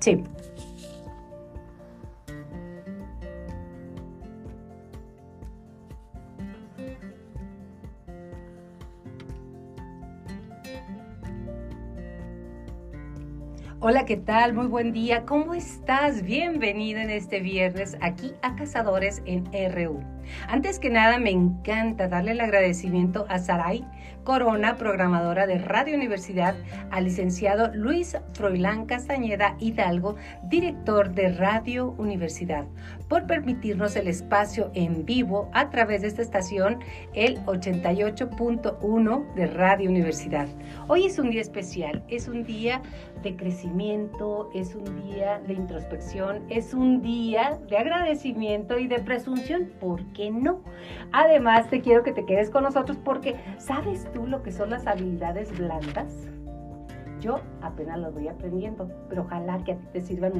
Sí. Hola, ¿qué tal? Muy buen día. ¿Cómo estás? Bienvenido en este viernes aquí a Cazadores en RU. Antes que nada, me encanta darle el agradecimiento a Saray Corona, programadora de Radio Universidad, al licenciado Luis Froilán Castañeda Hidalgo, director de Radio Universidad, por permitirnos el espacio en vivo a través de esta estación, el 88.1 de Radio Universidad. Hoy es un día especial, es un día de crecimiento, es un día de introspección, es un día de agradecimiento y de presunción, ¿por qué no? Además, te quiero que te quedes con nosotros porque ¿sabes tú lo que son las habilidades blandas? Yo apenas lo voy aprendiendo, pero ojalá que a ti te sirvan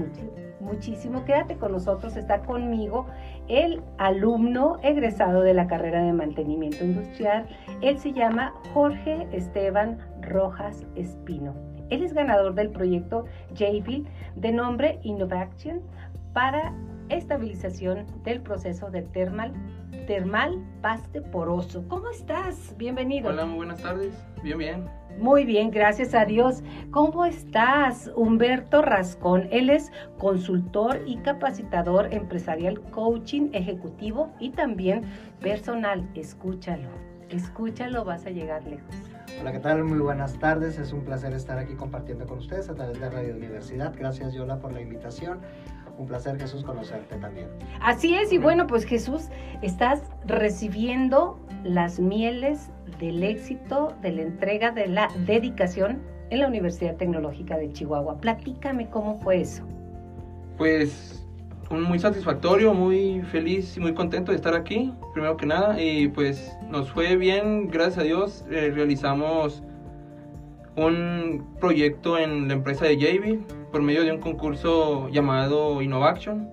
muchísimo. Quédate con nosotros, está conmigo el alumno egresado de la carrera de mantenimiento industrial. Él se llama Jorge Esteban Rojas Espino. Él es ganador del proyecto JVIL de nombre Innovation para estabilización del proceso de termal, termal paste poroso. ¿Cómo estás? Bienvenido. Hola, muy buenas tardes. Bien, bien. Muy bien, gracias a Dios. ¿Cómo estás? Humberto Rascón. Él es consultor y capacitador empresarial, coaching ejecutivo y también personal. Escúchalo, escúchalo, vas a llegar lejos. Hola, ¿qué tal? Muy buenas tardes. Es un placer estar aquí compartiendo con ustedes a través de Radio Universidad. Gracias, Yola, por la invitación. Un placer, Jesús, conocerte también. Así es, y bueno, pues Jesús, estás recibiendo las mieles del éxito, de la entrega, de la dedicación en la Universidad Tecnológica de Chihuahua. Platícame cómo fue eso. Pues muy satisfactorio, muy feliz y muy contento de estar aquí, primero que nada, y pues nos fue bien, gracias a Dios, eh, realizamos un proyecto en la empresa de JB por medio de un concurso llamado Innovation,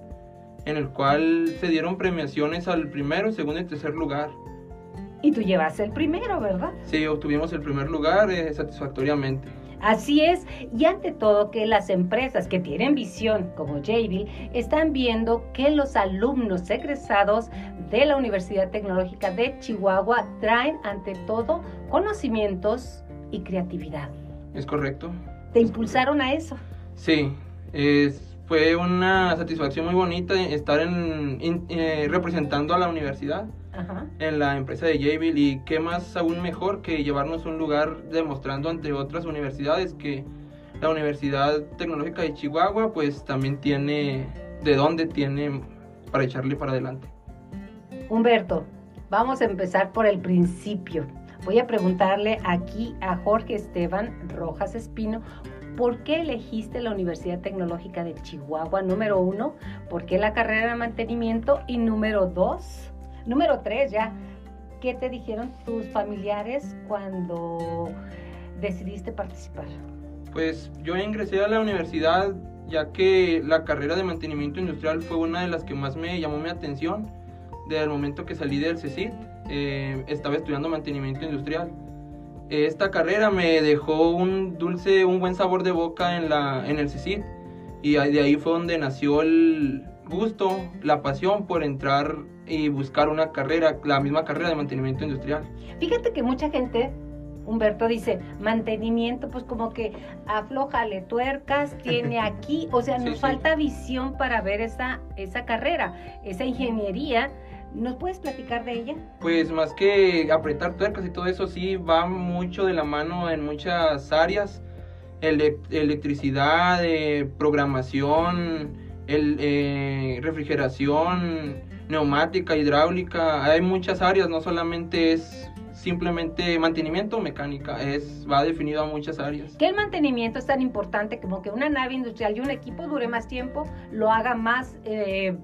en el cual se dieron premiaciones al primero, segundo y tercer lugar. Y tú llevaste el primero, ¿verdad? Sí, obtuvimos el primer lugar eh, satisfactoriamente. Así es, y ante todo que las empresas que tienen visión como JB están viendo que los alumnos egresados de la Universidad Tecnológica de Chihuahua traen ante todo conocimientos y creatividad. Es correcto. ¿Te impulsaron a eso? Sí, fue una satisfacción muy bonita estar en, eh, representando a la universidad en la empresa de Jabil y qué más aún mejor que llevarnos a un lugar demostrando ante otras universidades que la Universidad Tecnológica de Chihuahua pues también tiene de dónde tiene para echarle para adelante. Humberto, vamos a empezar por el principio. Voy a preguntarle aquí a Jorge Esteban Rojas Espino ¿Por qué elegiste la Universidad Tecnológica de Chihuahua? Número uno, ¿por qué la carrera de mantenimiento? Y número dos, número tres ya, ¿qué te dijeron tus familiares cuando decidiste participar? Pues yo ingresé a la universidad ya que la carrera de mantenimiento industrial fue una de las que más me llamó mi atención. Desde el momento que salí del CECIT, eh, estaba estudiando mantenimiento industrial. Esta carrera me dejó un dulce, un buen sabor de boca en, la, en el CICIT y de ahí fue donde nació el gusto, la pasión por entrar y buscar una carrera, la misma carrera de mantenimiento industrial. Fíjate que mucha gente, Humberto dice, mantenimiento, pues como que aflojale tuercas, tiene aquí, o sea, nos falta visión para ver esa, esa carrera, esa ingeniería ¿Nos puedes platicar de ella? Pues más que apretar tuercas y todo eso, sí va mucho de la mano en muchas áreas. electricidad, eh, programación, el, eh, refrigeración, neumática, hidráulica. Hay muchas áreas, no solamente es simplemente mantenimiento mecánica, es, va definido a muchas áreas. Que el mantenimiento es tan importante como que una nave industrial y un equipo dure más tiempo, lo haga más eh,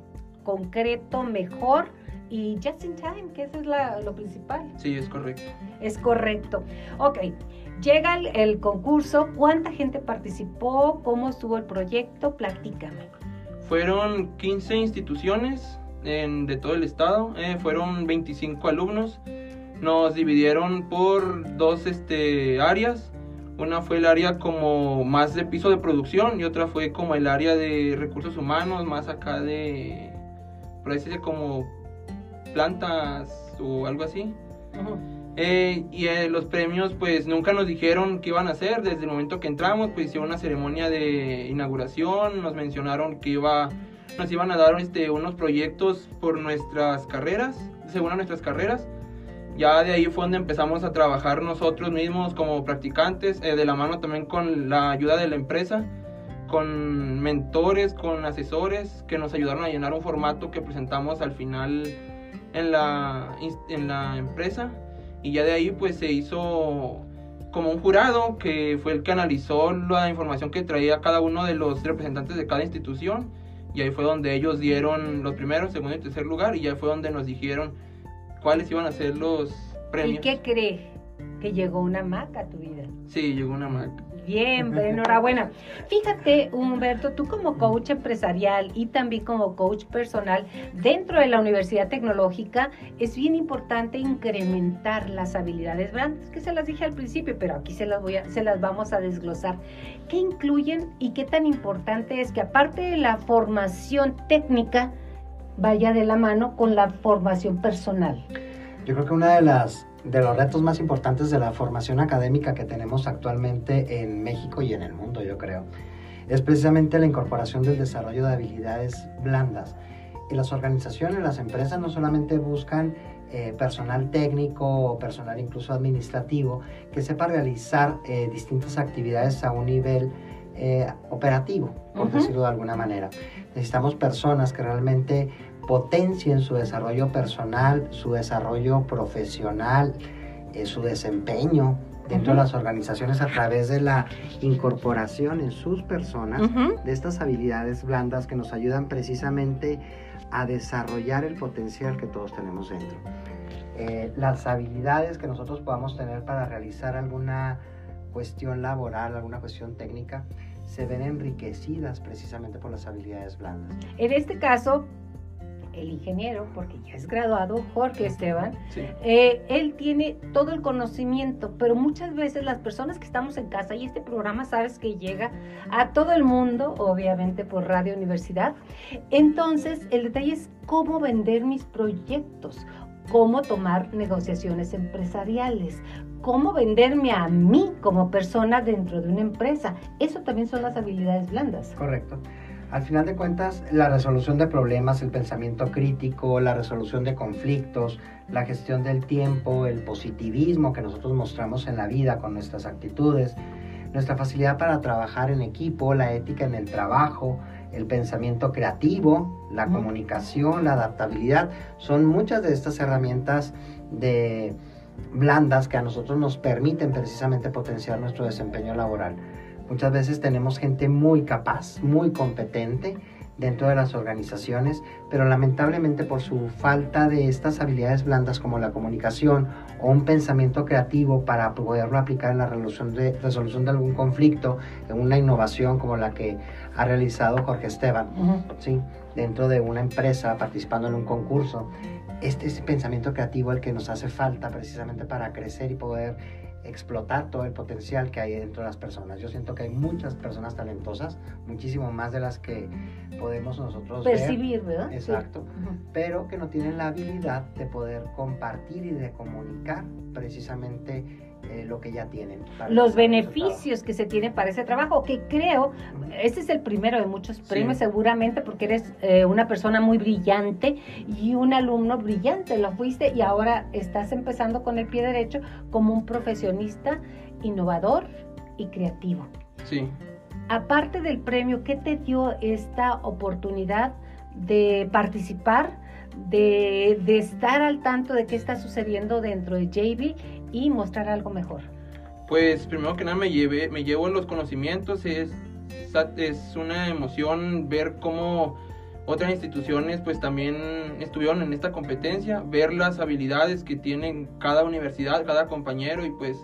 concreto, mejor y just in time, que eso es lo principal. Sí, es correcto. Es correcto. Ok, llega el, concurso, ¿cuánta gente participó? ¿Cómo estuvo el proyecto? Platícame. Fueron 15 instituciones de todo el estado, eh, fueron 25 alumnos, nos dividieron por dos este, áreas. Una fue el área como más de piso de producción y otra fue como el área de recursos humanos, más acá de, decirlo, como plantas o algo así. Eh, y eh, los premios pues nunca nos dijeron qué iban a hacer. Desde el momento que entramos pues hicieron una ceremonia de inauguración. Nos mencionaron que iba nos iban a dar este unos proyectos por nuestras carreras según a nuestras carreras. Ya de ahí fue donde empezamos a trabajar nosotros mismos como practicantes eh, de la mano también con la ayuda de la empresa con mentores con asesores que nos ayudaron a llenar un formato que presentamos al final en la en la empresa y ya de ahí pues se hizo como un jurado que fue el que analizó la información que traía cada uno de los representantes de cada institución y ahí fue donde ellos dieron los primeros, segundo y tercer lugar y ya fue donde nos dijeron cuáles iban a ser los premios. ¿Y qué cree? Que llegó una Mac a tu vida. Sí, llegó una Mac. Bien, enhorabuena. Fíjate, Humberto, tú como coach empresarial y también como coach personal dentro de la Universidad Tecnológica, es bien importante incrementar las habilidades blandas, que se las dije al principio, pero aquí se las, voy a, se las vamos a desglosar. ¿Qué incluyen y qué tan importante es que aparte de la formación técnica, vaya de la mano con la formación personal? Yo creo que una de las de los retos más importantes de la formación académica que tenemos actualmente en México y en el mundo, yo creo, es precisamente la incorporación del desarrollo de habilidades blandas. Y las organizaciones, las empresas no solamente buscan eh, personal técnico o personal incluso administrativo que sepa realizar eh, distintas actividades a un nivel eh, operativo, por decirlo de alguna manera. Necesitamos personas que realmente potencien su desarrollo personal, su desarrollo profesional, eh, su desempeño dentro de las organizaciones a través de la incorporación en sus personas de estas habilidades blandas que nos ayudan precisamente a desarrollar el potencial que todos tenemos dentro. Eh, las habilidades que nosotros podamos tener para realizar alguna cuestión laboral, alguna cuestión técnica, se ven enriquecidas precisamente por las habilidades blandas. En este caso, el ingeniero, porque ya es graduado, Jorge Esteban, eh, él tiene todo el conocimiento, pero muchas veces las personas que estamos en casa, y este programa sabes que llega a todo el mundo, obviamente por Radio Universidad, entonces el detalle es cómo vender mis proyectos, cómo tomar negociaciones empresariales, cómo venderme a mí como persona dentro de una empresa. Eso también son las habilidades blandas. Correcto. Al final de cuentas, la resolución de problemas, el pensamiento crítico, la resolución de conflictos, la gestión del tiempo, el positivismo que nosotros mostramos en la vida con nuestras actitudes, nuestra facilidad para trabajar en equipo, la ética en el trabajo, el pensamiento creativo, la comunicación, la adaptabilidad, son muchas de estas herramientas de blandas que a nosotros nos permiten precisamente potenciar nuestro desempeño laboral. Muchas veces tenemos gente muy capaz, muy competente dentro de las organizaciones, pero lamentablemente por su falta de estas habilidades blandas como la comunicación o un pensamiento creativo para poderlo aplicar en la resolución de, resolución de algún conflicto, en una innovación como la que ha realizado Jorge Esteban, ¿sí? dentro de una empresa, participando en un concurso. Este es el pensamiento creativo el que nos hace falta precisamente para crecer y poder explotar todo el potencial que hay dentro de las personas. Yo siento que hay muchas personas talentosas, muchísimo más de las que podemos nosotros percibir, ¿verdad? Exacto, pero que no tienen la habilidad de poder compartir y de comunicar precisamente eh, lo que ya tienen. Los beneficios que se tienen para ese trabajo, que creo, este es el primero de muchos premios seguramente porque eres eh, una persona muy brillante y un alumno brillante, lo fuiste y ahora estás empezando con el pie derecho como un profesionista innovador y creativo. Sí. Aparte del premio, ¿qué te dio esta oportunidad de participar? De, de, estar al tanto de qué está sucediendo dentro de JB y mostrar algo mejor? Pues primero que nada me, llevé, me llevo los conocimientos, es, es una emoción ver cómo otras instituciones pues también estuvieron en esta competencia, ver las habilidades que tienen cada universidad, cada compañero y pues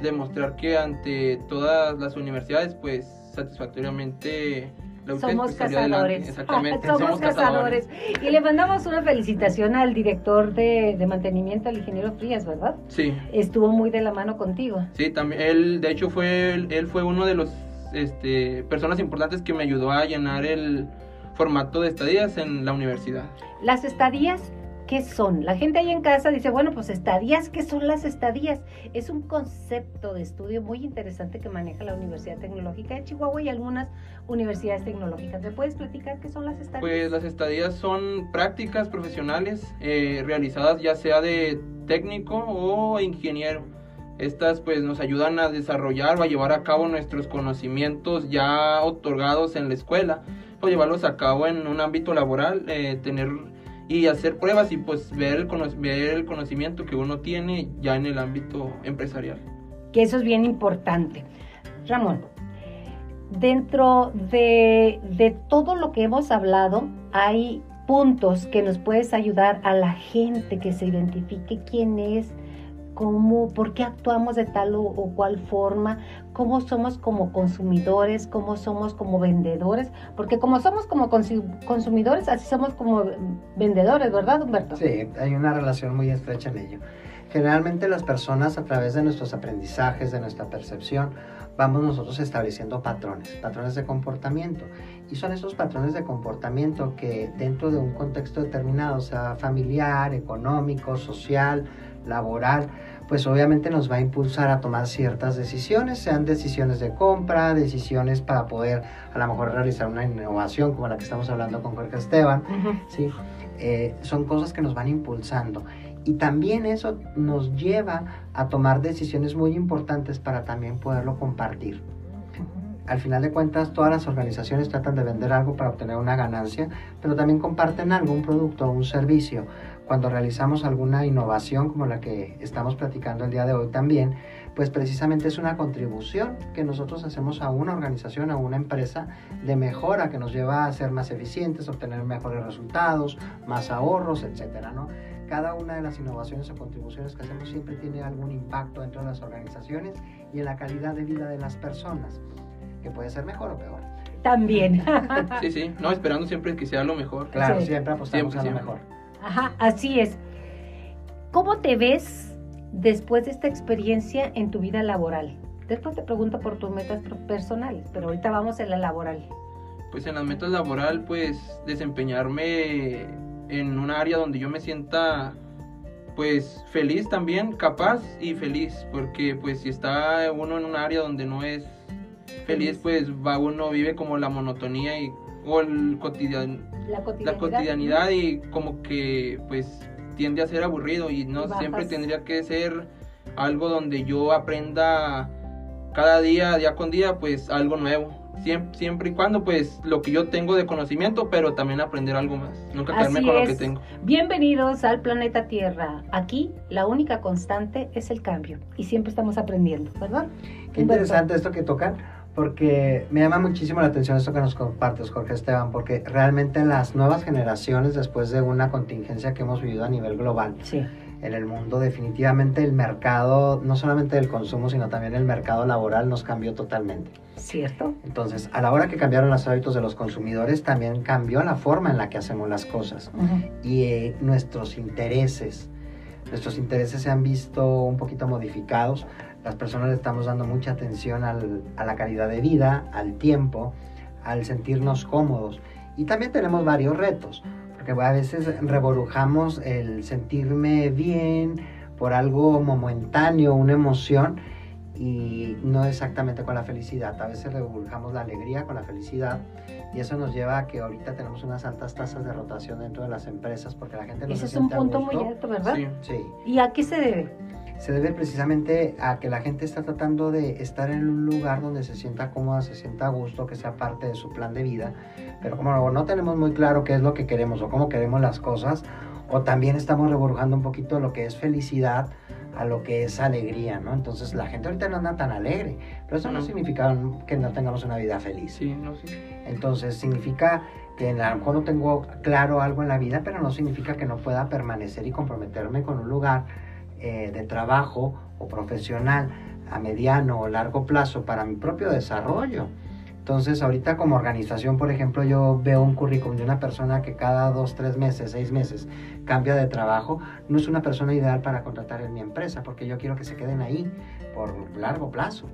demostrar que ante todas las universidades pues satisfactoriamente somos cazadores. Exactamente, somos, cazadores. Y le mandamos una felicitación al director de, mantenimiento, al ingeniero Frías, ¿verdad? Sí. Estuvo muy de la mano contigo. Sí, también. Él, de hecho, fue él fue uno de los este, personas importantes que me ayudó a llenar el formato de estadías en la universidad. Las estadías ¿Qué son? La gente ahí en casa dice, bueno, pues estadías, ¿qué son las estadías? Es un concepto de estudio muy interesante que maneja la Universidad Tecnológica de Chihuahua y algunas universidades tecnológicas. ¿Me puedes platicar qué son las estadías? Pues las estadías son prácticas profesionales eh, realizadas ya sea de técnico o ingeniero. Estas pues nos ayudan a desarrollar o a llevar a cabo nuestros conocimientos ya otorgados en la escuela, o llevarlos a cabo en un ámbito laboral, eh, tener y hacer pruebas y pues ver el, ver el conocimiento que uno tiene ya en el ámbito empresarial. Que eso es bien importante. Ramón, dentro de, de todo lo que hemos hablado, hay puntos que nos puedes ayudar a la gente que se identifique quién es, cómo, por qué actuamos de tal o, cual forma, cómo somos como consumidores, cómo somos como vendedores, porque como somos como consumidores, así somos como vendedores, ¿verdad, Humberto? Sí, hay una relación muy estrecha en ello. Generalmente las personas a través de nuestros aprendizajes, de nuestra percepción, vamos nosotros estableciendo patrones, patrones de comportamiento. Y son esos patrones de comportamiento que dentro de un contexto determinado, sea familiar, económico, social, laboral, pues obviamente nos va a impulsar a tomar ciertas decisiones, sean decisiones de compra, decisiones para poder a lo mejor realizar una innovación como la que estamos hablando con Jorge Esteban, ¿sí? Eh, son cosas que nos van impulsando. Y también eso nos lleva a tomar decisiones muy importantes para también poderlo compartir. Al final de cuentas, todas las organizaciones tratan de vender algo para obtener una ganancia, pero también comparten algo, un producto o un servicio cuando realizamos alguna innovación como la que estamos platicando el día de hoy también, pues precisamente es una contribución que nosotros hacemos a una organización, a una empresa de mejora que nos lleva a ser más eficientes, obtener mejores resultados, más ahorros, etcétera, ¿no? Cada una de las innovaciones o contribuciones que hacemos siempre tiene algún impacto dentro de las organizaciones y en la calidad de vida de las personas, que puede ser mejor o peor. También. sí, sí, no, esperando siempre que sea lo mejor. Claro, siempre apostamos a lo mejor. Ajá, así es. ¿Cómo te ves después de esta experiencia en tu vida laboral? Después te pregunto por tus metas personales, pero ahorita vamos en la laboral. Pues en las metas laboral, pues desempeñarme en un área donde yo me sienta pues feliz también, capaz y feliz, porque pues si está uno en un área donde no es feliz, pues va uno vive como la monotonía y o el cotidian, la cotidianidad, y como que pues tiende a ser aburrido y no siempre tendría que ser algo donde yo aprenda cada día, día con día, pues algo nuevo. Siempre, siempre y cuando pues lo que yo tengo de conocimiento, pero también aprender algo más. Nunca quedarme con lo que tengo. Bienvenidos al planeta Tierra. Aquí la única constante es el cambio y siempre estamos aprendiendo, ¿verdad? Qué interesante esto que tocan porque me llama muchísimo la atención esto que nos compartes, Jorge Esteban, porque realmente las nuevas generaciones, después de una contingencia que hemos vivido a nivel global en el mundo, definitivamente el mercado, no solamente del consumo, sino también el mercado laboral nos cambió totalmente. ¿Cierto? Entonces, a la hora que cambiaron los hábitos de los consumidores, también cambió la forma en la que hacemos las cosas y eh, nuestros intereses. Nuestros intereses se han visto un poquito modificados las personas estamos dando mucha atención a la calidad de vida, al tiempo, al sentirnos cómodos. Y también tenemos varios retos, porque a veces reborujamos el sentirme bien por algo momentáneo, una emoción, y no exactamente con la felicidad. A veces reburjamos la alegría con la felicidad y eso nos lleva a que ahorita tenemos unas altas tasas de rotación dentro de las empresas porque la gente no Ese es un punto muy alto, ¿verdad? Sí. sí. ¿Y a qué se debe? Se debe precisamente a que la gente está tratando de estar en un lugar donde se sienta cómoda, se sienta a gusto, que sea parte de su plan de vida, pero como no tenemos muy claro qué es lo que queremos o cómo queremos las cosas, o también estamos reborujando un poquito lo que es felicidad a lo que es alegría, ¿no? Entonces la gente ahorita no anda tan alegre, pero eso no, significa que no tengamos una vida feliz. Sí, no, sí. Entonces significa que a lo mejor no tengo claro algo en la vida, pero no significa que no pueda permanecer y comprometerme con un lugar eh, de trabajo o profesional a mediano o largo plazo para mi propio desarrollo. Entonces, ahorita como organización, por ejemplo, yo veo un currículum de una persona que cada dos, tres meses, seis meses cambia de trabajo, no es una persona ideal para contratar en mi empresa, porque yo quiero que se queden ahí por largo plazo.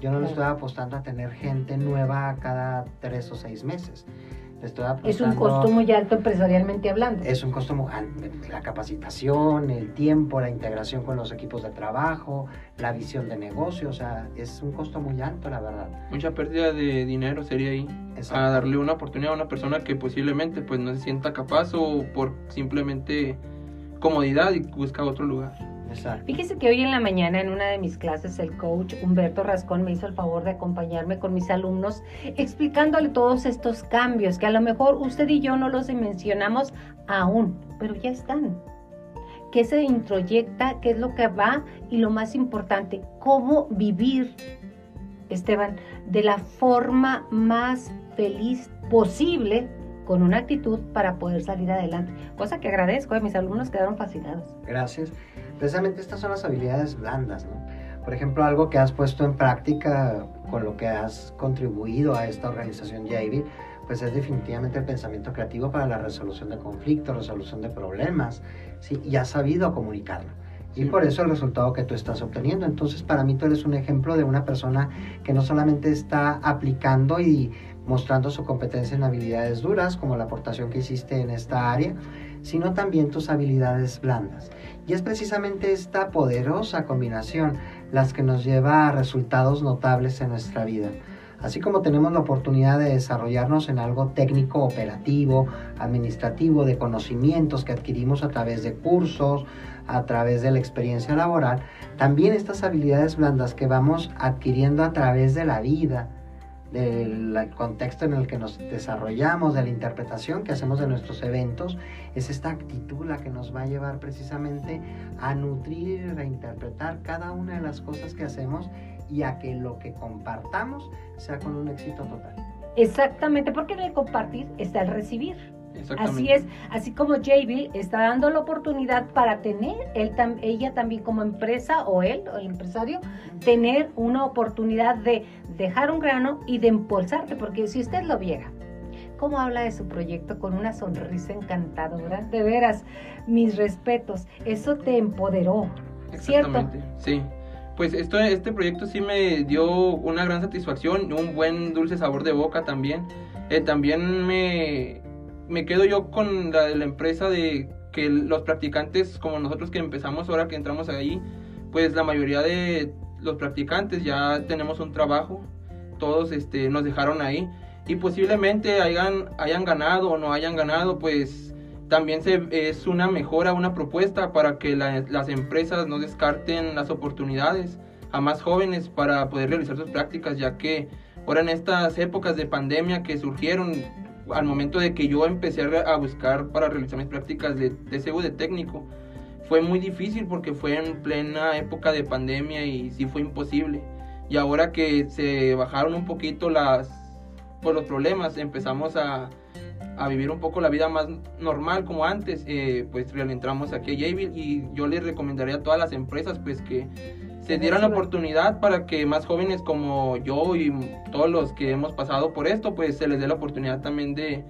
Yo no le estoy apostando a tener gente nueva cada tres o seis meses es un costo muy alto empresarialmente hablando. Es un costo muy alto. La capacitación, el tiempo, la integración con los equipos de trabajo, la visión de negocio, o sea, es un costo muy alto, la verdad. Mucha pérdida de dinero sería ahí. A darle una oportunidad a una persona que posiblemente pues no se sienta capaz o por simplemente comodidad y busca otro lugar. Fíjese que hoy en la mañana en una de mis clases el coach Humberto Rascón me hizo el favor de acompañarme con mis alumnos explicándole todos estos cambios que a lo mejor usted y yo no los mencionamos aún, pero ya están. ¿Qué se introyecta? ¿Qué es lo que va? Y lo más importante, cómo vivir, Esteban, de la forma más feliz posible con una actitud para poder salir adelante. Cosa que agradezco, eh, mis alumnos quedaron fascinados. Gracias precisamente estas son las habilidades blandas, ¿no? Por ejemplo, algo que has puesto en práctica con lo que has contribuido a esta organización JAVI, pues es definitivamente el pensamiento creativo para la resolución de conflictos, resolución de problemas, ¿sí? y has sabido comunicarlo. Y por eso el resultado que tú estás obteniendo. Entonces, para mí tú eres un ejemplo de una persona que no solamente está aplicando y mostrando su competencia en habilidades duras, como la aportación que hiciste en esta área, sino también tus habilidades blandas. Y es precisamente esta poderosa combinación las que nos lleva a resultados notables en nuestra vida. Así como tenemos la oportunidad de desarrollarnos en algo técnico, operativo, administrativo, de conocimientos que adquirimos a través de cursos, a través de la experiencia laboral, también estas habilidades blandas que vamos adquiriendo a través de la vida, del contexto en el que nos desarrollamos, de la interpretación que hacemos de nuestros eventos, es esta actitud la que nos va a llevar precisamente a nutrir y reinterpretar cada una de las cosas que hacemos y a que lo que compartamos sea con un éxito total. Exactamente, porque en el compartir está el recibir. Así es, así como JB está dando la oportunidad para tener, él, ella también como empresa o él, o el empresario, tener una oportunidad de dejar un grano y de impulsarte, porque si usted lo viera, cómo habla de su proyecto con una sonrisa encantadora, de veras, mis respetos, eso te empoderó, ¿cierto? Sí. Pues esto, este proyecto sí me dio una gran satisfacción, un buen dulce sabor de boca también. Eh, también me, me quedo yo con la de la empresa de que los practicantes como nosotros que empezamos ahora que entramos ahí, pues la mayoría de los practicantes ya tenemos un trabajo, todos este, nos dejaron ahí. Y posiblemente hayan, hayan ganado o no hayan ganado, pues también se, es una mejora, una propuesta para que las empresas no descarten las oportunidades a más jóvenes para poder realizar sus prácticas, ya que ahora en estas épocas de pandemia que surgieron, al momento de que yo empecé a buscar para realizar mis prácticas de TCU de técnico, fue muy difícil porque fue en plena época de pandemia y sí fue imposible. Y ahora que se bajaron un poquito las, por los problemas, empezamos a, a vivir un poco la vida más normal como antes, eh, pues entramos aquí a Jayville y yo les recomendaría a todas las empresas pues que se dieran la oportunidad para que más jóvenes como yo y todos los que hemos pasado por esto, pues se les dé la oportunidad también de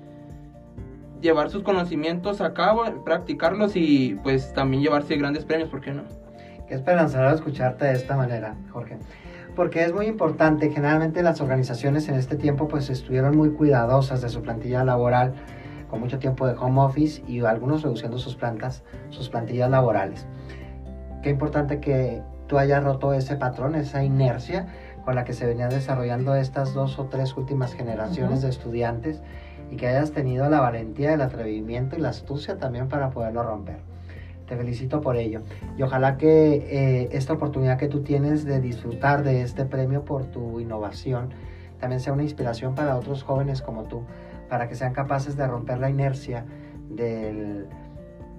llevar sus conocimientos a cabo, practicarlos y pues también llevarse grandes premios, ¿por qué no? Qué esperanzador escucharte de esta manera, Jorge. Porque es muy importante, generalmente las organizaciones en este tiempo pues estuvieron muy cuidadosas de su plantilla laboral, con mucho tiempo de home office y algunos reduciendo sus plantas, sus plantillas laborales. Qué importante que tú hayas roto ese patrón, esa inercia con la que se venían desarrollando estas dos o tres últimas generaciones de estudiantes y que hayas tenido la valentía, el atrevimiento y la astucia también para poderlo romper. Te felicito por ello y ojalá que eh, esta oportunidad que tú tienes de disfrutar de este premio por tu innovación también sea una inspiración para otros jóvenes como tú, para que sean capaces de romper la inercia del,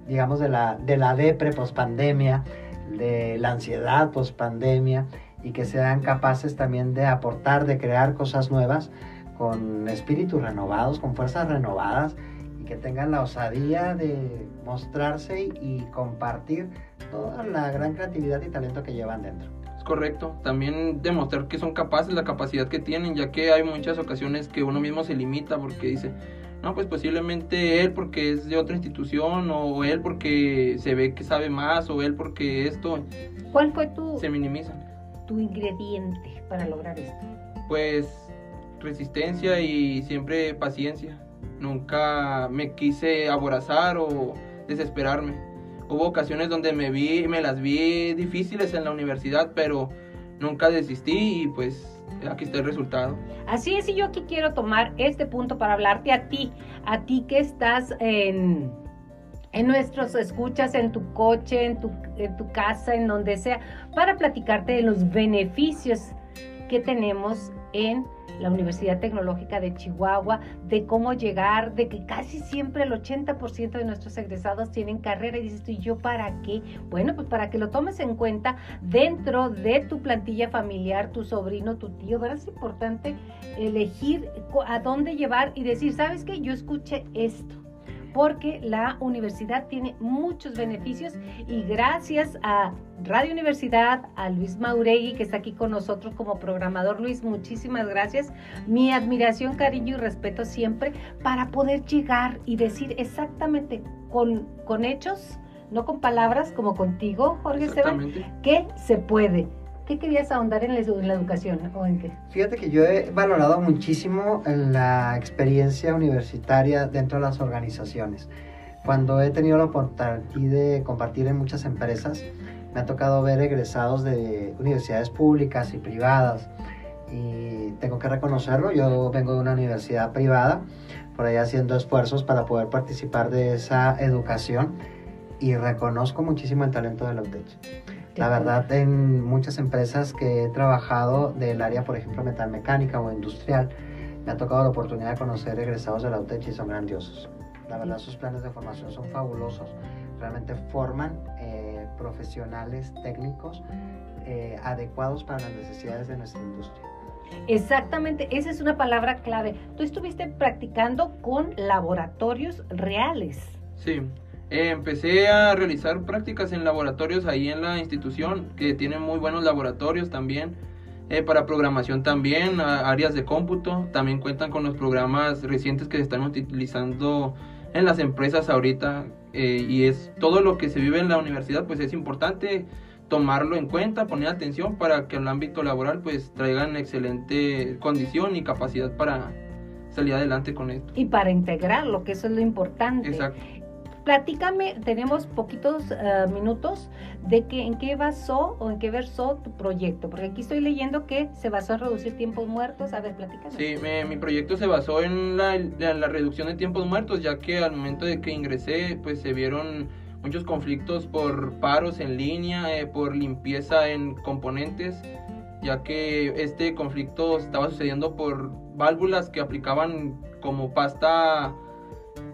digamos, de la, de la depre post pandemia, de la ansiedad post pandemia y que sean capaces también de aportar, de crear cosas nuevas con espíritus renovados, con fuerzas renovadas y que tengan la osadía de mostrarse y compartir toda la gran creatividad y talento que llevan dentro. Es correcto. También demostrar que son capaces, la capacidad que tienen, ya que hay muchas ocasiones que uno mismo se limita porque dice, no, pues posiblemente él porque es de otra institución o él porque se ve que sabe más o él porque esto. ¿Cuál fue tu, se minimiza? tu ingrediente para lograr esto? Pues resistencia y siempre paciencia. Nunca me quise aborazar o desesperarme. Hubo ocasiones donde me vi, me las vi difíciles en la universidad, pero nunca desistí y pues aquí está el resultado. Así es, y yo aquí quiero tomar este punto para hablarte a ti, a ti que estás en, en nuestros escuchas, en tu coche, en tu, en tu casa, en donde sea, para platicarte de los beneficios que tenemos en la Universidad Tecnológica de Chihuahua, de cómo llegar, de que casi siempre el 80% de nuestros egresados tienen carrera y dices ¿y yo para qué? Bueno, pues para que lo tomes en cuenta dentro de tu plantilla familiar, tu sobrino, tu tío, ¿verdad? Es importante elegir a dónde llevar y decir, ¿sabes qué? Yo escuché esto porque la universidad tiene muchos beneficios y gracias a Radio Universidad, a Luis Mauregui que está aquí con nosotros como programador. Luis, muchísimas gracias. Mi admiración, cariño y respeto siempre para poder llegar y decir exactamente con, con hechos, no con palabras como contigo, Jorge Esteban, que se puede. ¿Qué querías ahondar en la, educación o en qué? Fíjate que yo he valorado muchísimo la experiencia universitaria dentro de las organizaciones. Cuando he tenido la oportunidad de compartir en muchas empresas, me ha tocado ver egresados de universidades públicas y privadas. Y tengo que reconocerlo, yo vengo de una universidad privada, por ahí haciendo esfuerzos para poder participar de esa educación y reconozco muchísimo el talento de la UTEC. La verdad, en muchas empresas que he trabajado del área, por ejemplo, metalmecánica o industrial, me ha tocado la oportunidad de conocer egresados de la UTEC y son grandiosos. La verdad, sus planes de formación son fabulosos. Realmente forman eh, profesionales técnicos eh, adecuados para las necesidades de nuestra industria. Exactamente, esa es una palabra clave. Tú estuviste practicando con laboratorios reales. Sí, eh, empecé a realizar prácticas en laboratorios ahí en la institución, que tienen muy buenos laboratorios también. Eh, para programación también, áreas de cómputo, también cuentan con los programas recientes que se están utilizando en las empresas ahorita eh, y es todo lo que se vive en la universidad pues es importante tomarlo en cuenta, poner atención para que el ámbito laboral pues traigan excelente condición y capacidad para salir adelante con esto. Y para integrarlo, que eso es lo importante. Exacto. Platícame, tenemos poquitos eh, minutos de que en qué basó o en qué versó tu proyecto, porque aquí estoy leyendo que se basó en reducir tiempos muertos. A ver, platícame. Sí, mi proyecto se basó en la, la, reducción de tiempos muertos, ya que al momento de que ingresé, pues se vieron muchos conflictos por paros en línea, eh, por limpieza en componentes, ya que este conflicto estaba sucediendo por válvulas que aplicaban como pasta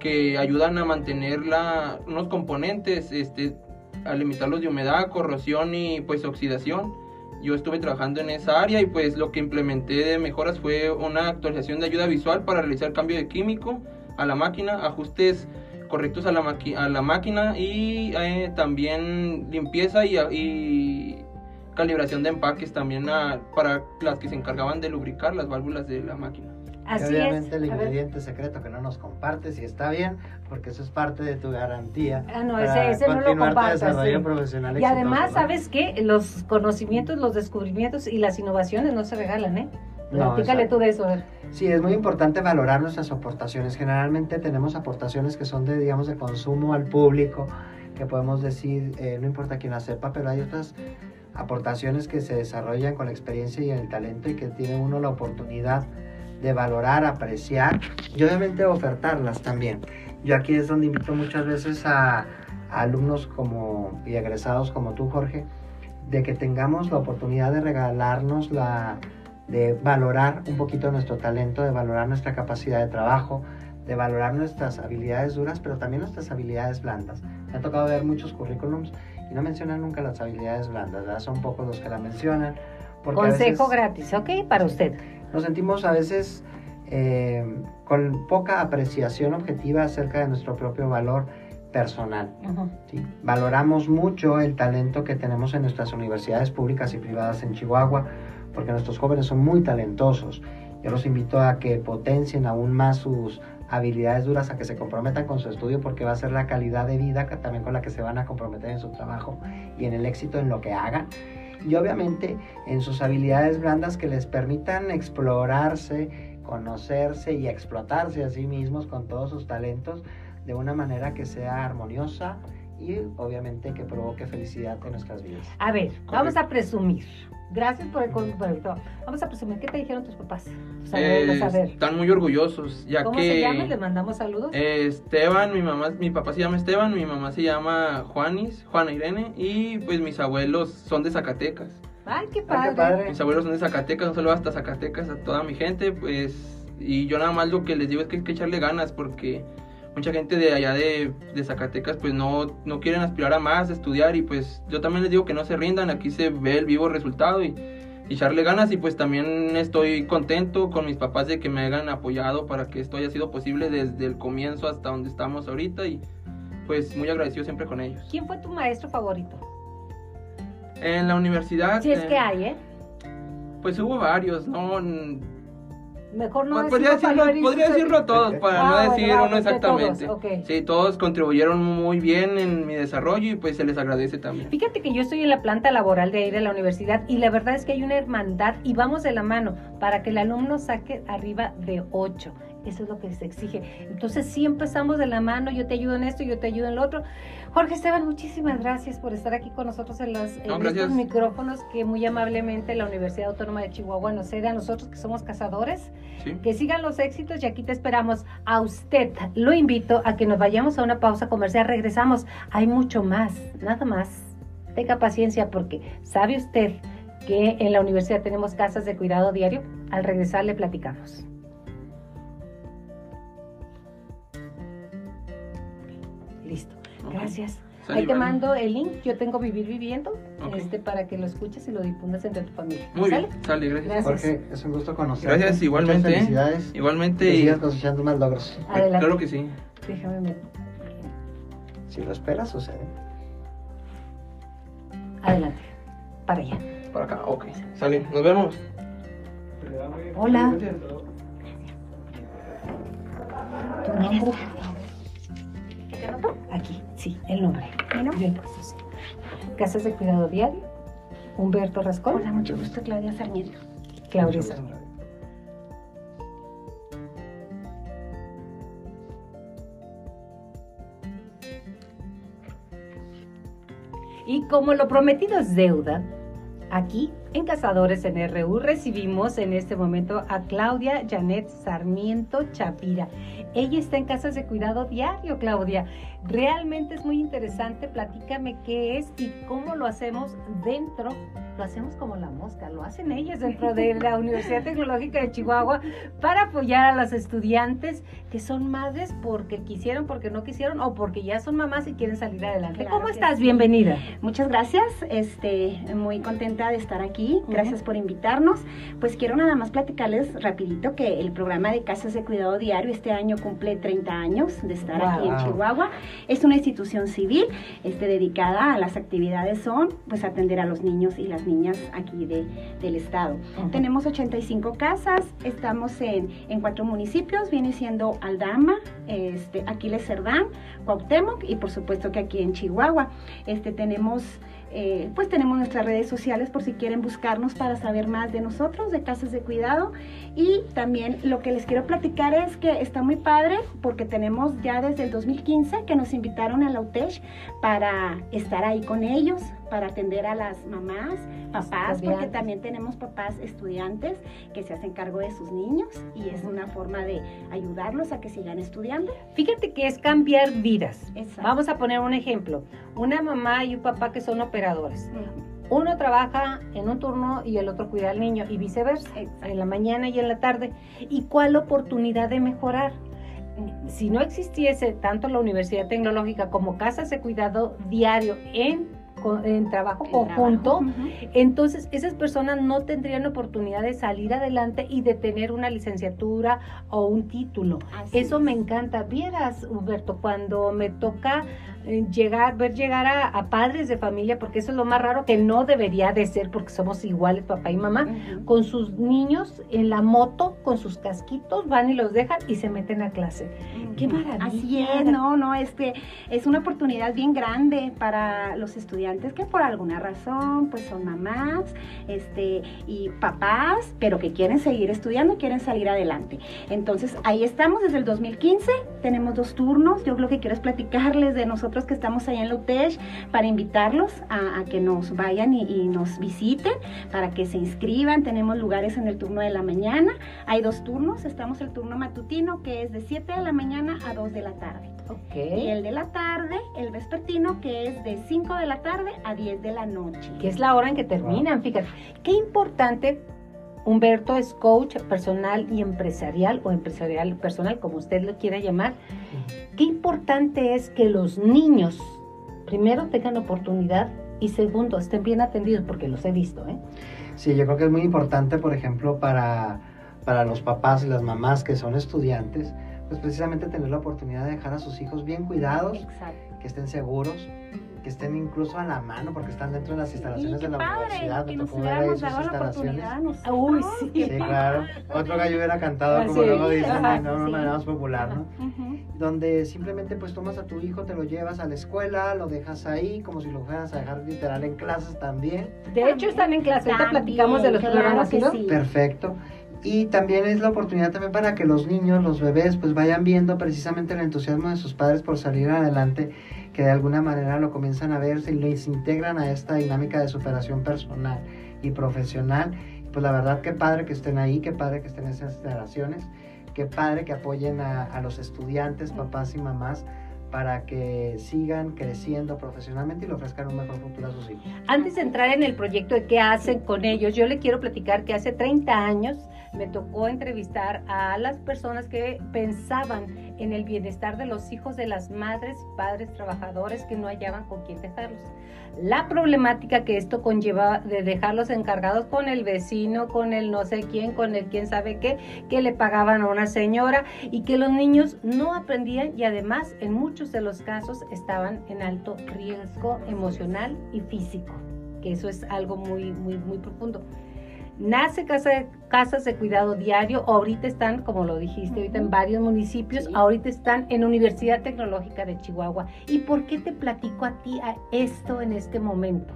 que ayudan a mantener la, unos componentes, este, a limitarlos de humedad, corrosión y pues oxidación. Yo estuve trabajando en esa área y pues lo que implementé de mejoras fue una actualización de ayuda visual para realizar cambio de químico a la máquina, ajustes correctos a la, a la máquina y eh, también limpieza y, y, calibración de empaques también para las que se encargaban de lubricar las válvulas de la máquina. Así obviamente el ingrediente secreto que no nos compartes y está bien, porque eso es parte de tu garantía. Ah, no, ese, ese no lo compartes. profesional y además, ¿sabes qué? Los conocimientos, los descubrimientos y las innovaciones no se regalan, ¿eh? No, tú de eso. Sí, es muy importante valorar nuestras aportaciones. Generalmente tenemos aportaciones que son de, digamos, de consumo al público, que podemos decir, eh, no importa quién la sepa, pero hay otras aportaciones que se desarrollan con la experiencia y el talento y que tiene uno la oportunidad de valorar, apreciar y obviamente ofertarlas también. Yo aquí es donde invito muchas veces a, alumnos como y egresados como tú, Jorge, de que tengamos la oportunidad de regalarnos la de valorar un poquito nuestro talento, de valorar nuestra capacidad de trabajo, de valorar nuestras habilidades duras, pero también nuestras habilidades blandas. Me ha tocado ver muchos currículums y no mencionan nunca las habilidades blandas, son pocos los que la mencionan. Consejo gratis, ¿ok? Para usted nos sentimos a veces eh, con poca apreciación objetiva acerca de nuestro propio valor personal. ¿sí? Valoramos mucho el talento que tenemos en nuestras universidades públicas y privadas en Chihuahua, porque nuestros jóvenes son muy talentosos. Yo los invito a que potencien aún más sus habilidades duras, a que se comprometan con su estudio, porque va a ser la calidad de vida también con la que se van a comprometer en su trabajo y en el éxito en lo que hagan. Y obviamente en sus habilidades blandas que les permitan explorarse, conocerse y explotarse a sí mismos con todos sus talentos de una manera que sea armoniosa y obviamente que provoque felicidad en nuestras vidas. A ver, vamos a presumir. Gracias por el conducto. Vamos a presumir, ¿qué te dijeron tus papás? Eh, están muy orgullosos, ya ¿Cómo que... se llama? Le mandamos saludos. Eh, Esteban, mi mamá, mi papá se llama Esteban, mi mamá se llama Juanis, Juana Irene, y pues mis abuelos son de Zacatecas. Ay, qué padre. qué padre. Mis abuelos son de Zacatecas, un saludo hasta Zacatecas a toda mi gente, pues, y yo nada más lo que les digo es que hay que echarle ganas, porque mucha gente de allá de, de, Zacatecas pues no, no quieren aspirar a más, estudiar y pues yo también les digo que no se rindan, aquí se ve el vivo resultado y, y echarle ganas y pues también estoy contento con mis papás de que me hayan apoyado para que esto haya sido posible desde el comienzo hasta donde estamos ahorita y pues muy agradecido siempre con ellos. ¿Quién fue tu maestro favorito? En la universidad... Si es que hay, ¿eh? Pues hubo varios, ¿no? Mejor no pues podría decirlo, podría decirlo todos, para no ah, decir uno exactamente. Todos, Sí, todos contribuyeron muy bien en mi desarrollo y pues se les agradece también. Fíjate que yo estoy en la planta laboral de ahí de la universidad y la verdad es que hay una hermandad y vamos de la mano para que el alumno saque arriba de 8. Eso es lo que se exige. Entonces, sí empezamos de la mano, yo te ayudo en esto, yo te ayudo en lo otro. Jorge Esteban, muchísimas gracias por estar aquí con nosotros en, los, estos micrófonos que muy amablemente la Universidad Autónoma de Chihuahua nos cede a nosotros que somos cazadores. Que sigan los éxitos y aquí te esperamos. A usted lo invito a que nos vayamos a una pausa comercial. Regresamos. Hay mucho más, nada más. Tenga paciencia porque sabe usted que en la universidad tenemos casas de cuidado diario. Al regresar le platicamos. Gracias. Ahí te mando el link, yo tengo Vivir Viviendo, este para que lo escuches y lo difundas entre tu familia. Muy bien, sale, gracias. Jorge, es un gusto conocerte. Gracias, igualmente. Muchas felicidades. Igualmente. Que sigas cosechando más logros. Adelante. Claro que sí. Déjame ver. Si lo esperas, sucede. Adelante, para allá. Para acá, ok. Sale, nos vemos. Hola. ¿Tu Aquí, sí, el nombre. ¿No? Casas de Cuidado Diario, Humberto Rascón. Hola, mucho gusto, Claudia Sarmiento. Claudia Sarmiento. Y como lo prometido es deuda, aquí en Cazadores en RU recibimos en este momento a Claudia Janet Sarmiento Chapira. Ella está en casas de cuidado diario, Claudia. Realmente es muy interesante. Platícame qué es y cómo lo hacemos dentro. Lo hacemos como la mosca, lo hacen ellas dentro de la Universidad Tecnológica de Chihuahua para apoyar a las estudiantes que son madres porque quisieron, porque no quisieron o porque ya son mamás y quieren salir adelante. ¿Cómo estás? Bienvenida. Muchas gracias. Este, muy contenta de estar aquí. Gracias por invitarnos. Pues quiero nada más platicarles rapidito que el programa de Casas de Cuidado Diario este año cumple 30 años de estar aquí en Chihuahua. Es una institución civil este, dedicada a las actividades son pues atender a los niños y las niñas aquí de, del estado. Tenemos 85 casas, estamos en, en, cuatro municipios, viene siendo Aldama, este, Aquiles Cerdán, Cuauhtémoc y por supuesto que aquí en Chihuahua. Este, tenemos eh, pues tenemos nuestras redes sociales por si quieren buscarnos para saber más de nosotros, de casas de cuidado. Y también lo que les quiero platicar es que está muy padre porque tenemos ya desde el 2015 que nos invitaron a la UTESH para estar ahí con ellos, para atender a las mamás, papás, porque también tenemos papás estudiantes que se hacen cargo de sus niños y es una forma de ayudarlos a que sigan estudiando. Fíjate que es cambiar vidas. Vamos a poner un ejemplo. Una mamá y un papá que son operadores. Uno trabaja en un turno y el otro cuida al niño y viceversa, en la mañana y en la tarde. ¿Y cuál oportunidad de mejorar? Si no existiese tanto la Universidad Tecnológica como casas de cuidado diario en en trabajo conjunto, entonces esas personas no tendrían oportunidad de salir adelante y de tener una licenciatura o un título. Eso me encanta. Vieras, Humberto, cuando me toca eh, llegar, ver llegar a, padres de familia, porque eso es lo más raro que no debería de ser, porque somos iguales, papá y mamá, con sus niños en la moto, con sus casquitos, van y los dejan y se meten a clase. Qué maravilla. Así es, no, no, este es una oportunidad bien grande para los estudiantes que por alguna razón, pues son mamás, este, y papás, pero que quieren seguir estudiando, quieren salir adelante. Entonces, ahí estamos desde el 2015, tenemos dos turnos, yo lo que quiero es platicarles de nosotros que estamos allá en la para invitarlos a, que nos vayan y, y nos visiten, para que se inscriban, tenemos lugares en el turno de la mañana, hay dos turnos, estamos el turno matutino que es de 7 de la mañana a 2 de la tarde. Okay. Y el de la tarde, el vespertino, que es de 5 de la tarde a 10 de la noche. Que es la hora en que terminan, fíjate. Qué importante Humberto es coach personal y empresarial o empresarial personal, como usted lo quiera llamar. Qué importante es que los niños, primero, tengan oportunidad y segundo, estén bien atendidos, porque los he visto. ¿eh? Sí, yo creo que es muy importante, por ejemplo, para, para los papás y las mamás que son estudiantes, pues precisamente tener la oportunidad de dejar a sus hijos bien cuidados, que estén seguros, que estén incluso a la mano porque están dentro de las instalaciones de la universidad. Que nos hubiéramos dado la oportunidad. Uy, sí. Sí, claro. Otro gallo hubiera cantado, como luego dicen, no, una manera más popular, ¿no? Donde simplemente pues tomas a tu hijo, te lo llevas a la escuela, lo dejas ahí, como si lo fueras a dejar literal en clases también. De hecho están en clase, ahorita platicamos de los programas, ¿no? Perfecto. Y también es la oportunidad también para que los niños, los bebés, pues vayan viendo precisamente el entusiasmo de sus padres por salir adelante, que de alguna manera lo comienzan a ver, y les integran a esta dinámica de superación personal y profesional. Pues la verdad, qué padre que estén ahí, qué padre que estén en esas instalaciones, qué padre que apoyen a, a los estudiantes, papás y mamás para que sigan creciendo profesionalmente y le ofrezcan un mejor futuro a sus hijos. Antes de entrar en el proyecto de qué hacen con ellos, yo le quiero platicar que hace 30 años me tocó entrevistar a las personas que pensaban en el bienestar de los hijos de las madres y padres trabajadores que no hallaban con quién dejarlos. La problemática que esto conlleva de dejarlos encargados con el vecino, con el no sé quién, con el quién sabe qué, que le pagaban a una señora y que los niños no aprendían y además en muchos de los casos estaban en alto riesgo emocional y físico, que eso es algo muy, muy, muy profundo. Nace casa, casas de cuidado diario, ahorita están, como lo dijiste, ahorita en varios municipios, ahorita están en Universidad Tecnológica de Chihuahua. ¿Y por qué te platico a ti a esto en este momento?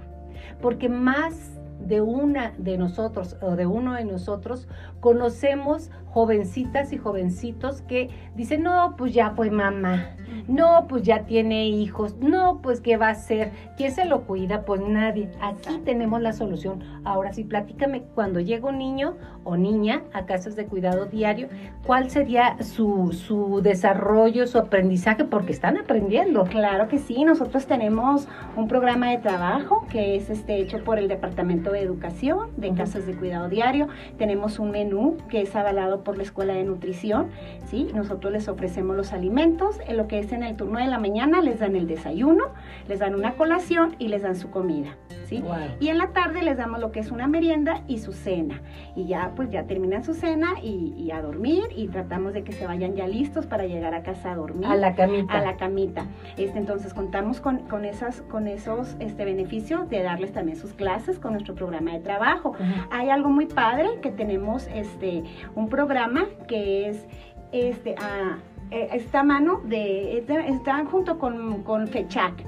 Porque más de una de nosotros o de uno de nosotros conocemos jovencitas y jovencitos que dicen, no, pues ya fue mamá, no, pues ya tiene hijos, no, pues qué va a hacer, ¿quién se lo cuida? Pues nadie. Aquí tenemos la solución. Ahora sí, platícame, cuando llega un niño o niña a casas de cuidado diario, ¿cuál sería su, su desarrollo, su aprendizaje? Porque están aprendiendo. Claro que sí, nosotros tenemos un programa de trabajo que es este hecho por el Departamento de Educación de Casas de Cuidado Diario. Tenemos un menú que es avalado por la Escuela de Nutrición, ¿sí? Nosotros les ofrecemos los alimentos, en lo que es en el turno de la mañana les dan el desayuno, les dan una colación y les dan su comida, ¿sí? Y en la tarde les damos lo que es una merienda y su cena. Y ya pues ya terminan su cena y, a dormir y tratamos de que se vayan ya listos para llegar a casa a dormir. A la camita. A la camita. Este, entonces contamos con, con, esas, con esos este, beneficios de darles también sus clases con nuestro programa de trabajo. Hay algo muy padre que tenemos este, un programa que es este a eh, esta mano de están junto con, con FECHAC.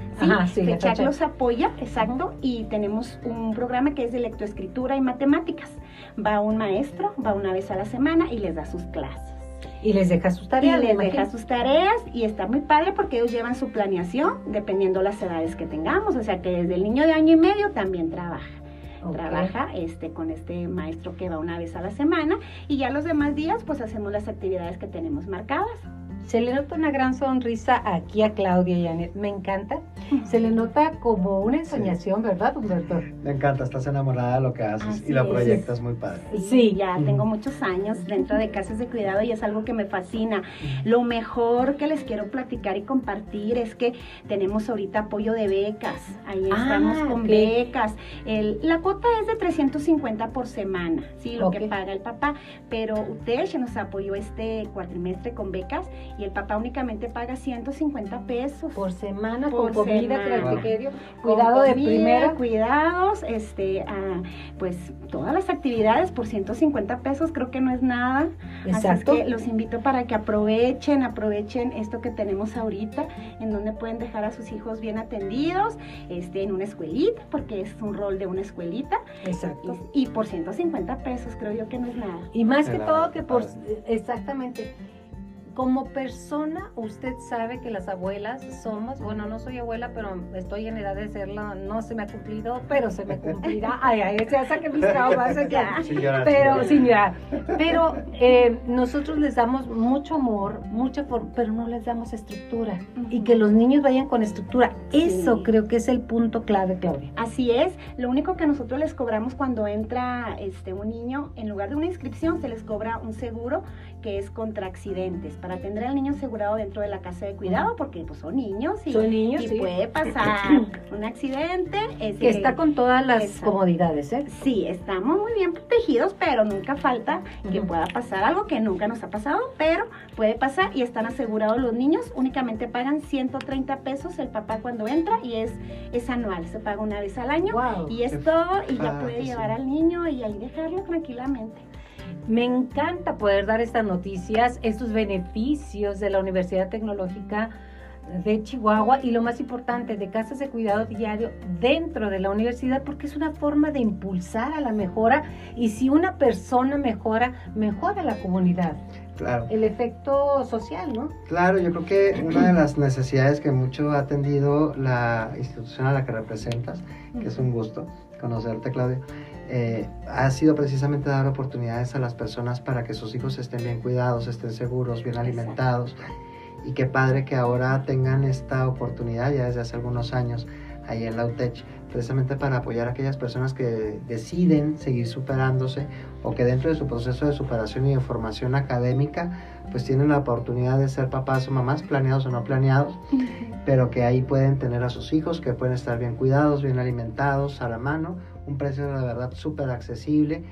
FECHAC los apoya, exacto, y tenemos un programa que es de lectoescritura y matemáticas. Va un maestro, va una vez a la semana y les da sus clases. Y les deja sus tareas. Y les deja sus tareas y está muy padre porque ellos llevan su planeación dependiendo las edades que tengamos. O sea que desde el niño de año y medio también trabaja. Trabaja este, con este maestro que va una vez a la semana y ya los demás días pues hacemos las actividades que tenemos marcadas. Se le nota una gran sonrisa aquí a Claudia y Janet. Me encanta. Se le nota como una ensoñación, ¿verdad, Humberto? Me encanta, estás enamorada de lo que haces Así y lo es. proyectas muy padre. Sí. ya tengo muchos años dentro de casas de cuidado y es algo que me fascina. Lo mejor que les quiero platicar y compartir es que tenemos ahorita apoyo de becas. Ahí Ah, estamos con becas. El- la cuota es de 350 por semana, sí, lo que paga el papá. Pero UTESH nos apoyó este cuatrimestre con becas y el papá únicamente paga 150 pesos. Por semana, Por con comida, cuidado de comida, primera. Cuidados, este, ah, pues todas las actividades por 150 pesos creo que no es nada. Exacto. Así es que los invito para que aprovechen, aprovechen esto que tenemos ahorita, en donde pueden dejar a sus hijos bien atendidos, este, en una escuelita, porque es un rol de una escuelita, Exacto. y, y por 150 pesos creo yo que no es nada. Y más que todo que por exactamente como persona usted sabe que las abuelas somos, bueno, no soy abuela, pero estoy en edad de serlo, no se me ha cumplido, pero se me cumplirá. Ay, ay, ya saqué mis traumas ya. Sin llorar, Pero sin llorar. Pero eh, nosotros les damos mucho amor, mucha forma, pero no les damos estructura. Y que los niños vayan con estructura. Eso creo que es el punto clave, Claudia. Así es, lo único que nosotros les cobramos cuando entra este, un niño, en lugar de una inscripción, se les cobra un seguro que es contra accidentes, para tener al niño asegurado dentro de la casa de cuidado, porque pues, son niños y, Son niños, y sí. puede pasar un accidente. Que está con todas las comodidades, ¿eh? Sí, estamos muy bien protegidos, pero nunca falta que pueda pasar algo que nunca nos ha pasado, pero puede pasar y están asegurados los niños. Únicamente pagan 130 pesos el papá cuando entra y es, es anual, se paga una vez al año. Wow. Y es todo, y ya puede sí. llevar al niño y ahí dejarlo tranquilamente. Me encanta poder dar estas noticias, estos beneficios de la Universidad Tecnológica de Chihuahua y lo más importante, de casas de cuidado diario dentro de la universidad, porque es una forma de impulsar a la mejora y si una persona mejora, mejora la comunidad. Claro. El efecto social, ¿no? Claro, yo creo que una de las necesidades que mucho ha atendido la institución a la que representas, que es un gusto conocerte, Claudia, eh, ha sido precisamente dar oportunidades a las personas para que sus hijos estén bien cuidados, estén seguros, bien alimentados. Y qué padre que ahora tengan esta oportunidad ya desde hace algunos años ahí en la UTECH, precisamente para apoyar a aquellas personas que deciden seguir superándose o que dentro de su proceso de superación y de formación académica, pues tienen la oportunidad de ser papás o mamás, planeados o no planeados, pero que ahí pueden tener a sus hijos, que pueden estar bien cuidados, bien alimentados, a la mano, un precio de verdad súper accesible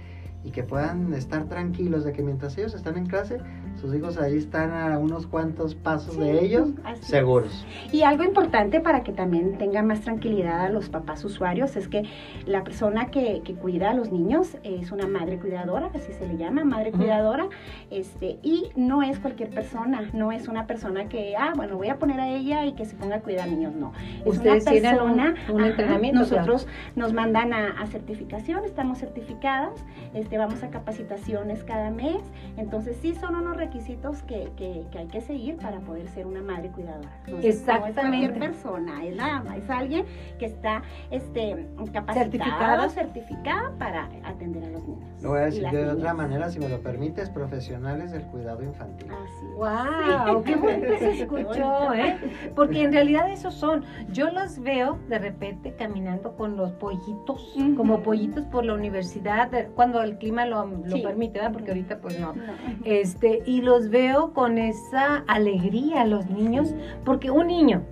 y que puedan estar tranquilos de que mientras ellos están en clase, sus hijos ahí están a unos cuantos pasos de ellos, es. seguros. Y algo importante para que también tengan más tranquilidad a los papás usuarios es que la persona que, que cuida a los niños es una madre cuidadora, así se le llama, madre cuidadora, este, y no es cualquier persona, no es una persona que, ah, bueno, voy a poner a ella y que se ponga a cuidar niños, no. Es Ustedes una un- persona, un ajá, entrenamiento, Nosotros nos mandan a, a certificación, estamos certificadas, este, vamos a capacitaciones cada mes, entonces sí son unos requisitos que, que- que hay que seguir para poder ser una madre cuidadora. Exactamente. No es cualquier persona, es nada más, es alguien que está este, capacitada, Certificada. certificada para atender a los niños. Lo voy a decir de otra manera, si me lo permites, profesionales del cuidado infantil. Así es. ¡Wow! ¡Qué bonito se escuchó, eh! Porque en realidad esos son. Yo los veo de repente caminando con los pollitos, como pollitos por la universidad, cuando el clima lo, lo Sí. permite, ¿verdad? Porque ahorita pues no. No. Este, y los veo con esa alegría los niños, porque un niño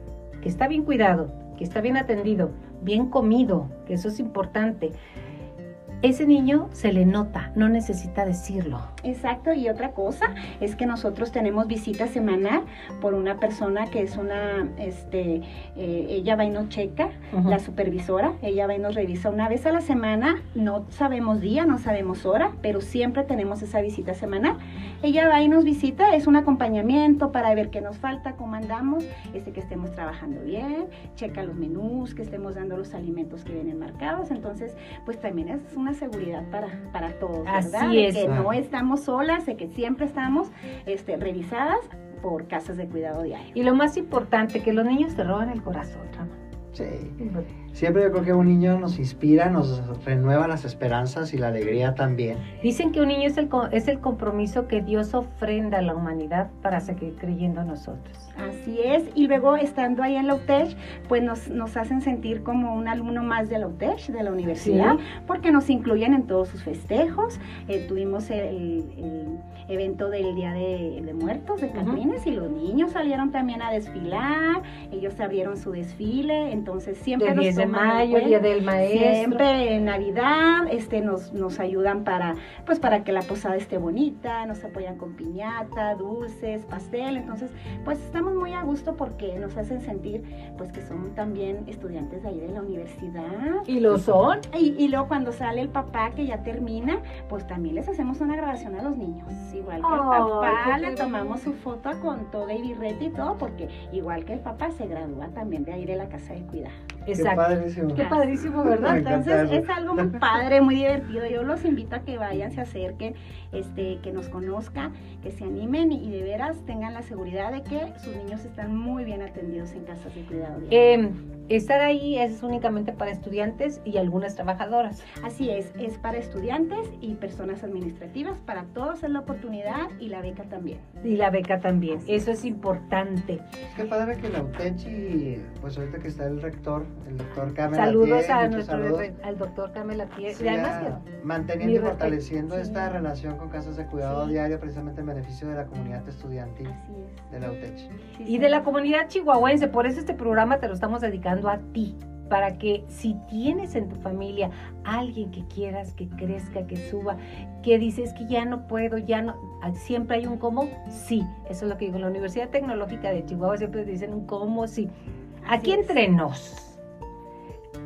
que está bien cuidado, que está bien atendido, bien comido, que eso es importante, ese niño se le nota, no necesita decirlo. Exacto, y otra cosa es que nosotros tenemos visita semanal por una persona que es una, este, eh, ella va y nos checa, la supervisora, ella va y nos revisa una vez a la semana, no sabemos día, no sabemos hora, pero siempre tenemos esa visita semanal. Ella va y nos visita, es un acompañamiento para ver qué nos falta, cómo andamos, este, que estemos trabajando bien, checa los menús, que estemos dando los alimentos que vienen marcados, entonces, pues también es una seguridad para, para todos, Así ¿verdad? De es. Que no Ah. Estamos solas, de que siempre estamos este, revisadas por casas de cuidado diario. Y lo más importante, que los niños te roban el corazón, Rama. Sí. Siempre yo creo que un niño nos inspira, nos renueva las esperanzas y la alegría también. Dicen que un niño es el, es el compromiso que Dios ofrenda a la humanidad para seguir creyendo en nosotros. Así es, y luego estando ahí en la UTECH, pues nos, nos hacen sentir como un alumno más de la UTECH, de la universidad, porque nos incluyen en todos sus festejos. Eh, tuvimos el, evento del Día de, Muertos de Catrines y los niños salieron también a desfilar, ellos abrieron su desfile, entonces siempre nos de mayo, Día del Maestro. Siempre en Navidad este, nos, nos ayudan para, pues, para que la posada esté bonita, nos apoyan con piñata, dulces, pastel, entonces pues estamos muy a gusto porque nos hacen sentir pues que son también estudiantes de ahí de la universidad. Y lo son. Y, y luego cuando sale el papá que ya termina, pues también les hacemos una grabación a los niños. Igual que el papá, le tomamos su foto con toda y birrete y todo, porque igual que el papá se gradúa también de ahí de la casa de cuidado. Exacto. Qué padrísimo. Qué padrísimo, ¿verdad? Entonces es algo muy padre, muy divertido. Yo los invito a que vayan, se acerquen, este, que nos conozcan, que se animen y de veras tengan la seguridad de que sus niños están muy bien atendidos en casas de cuidado. Eh, estar ahí es únicamente para estudiantes y algunas trabajadoras. Así es, es para estudiantes y personas administrativas, para todos es la oportunidad y la beca también. Y la beca también, eso es importante. Es que padre que la UTECHI, pues ahorita que está el rector, el doctor Camela Saludos a nuestro al doctor y además manteniendo y fortaleciendo esta relación con casas de cuidado diario precisamente en beneficio de la comunidad estudiantil de la UTECHI. y de la comunidad chihuahuense, por eso este programa te lo estamos dedicando a ti, para que si tienes en tu familia alguien que quieras que crezca, que suba, que dices que ya no puedo, ya no, ah, siempre hay un cómo, sí, eso es lo que digo, en la Universidad Tecnológica de Chihuahua siempre dicen un cómo, sí. Aquí entre nos,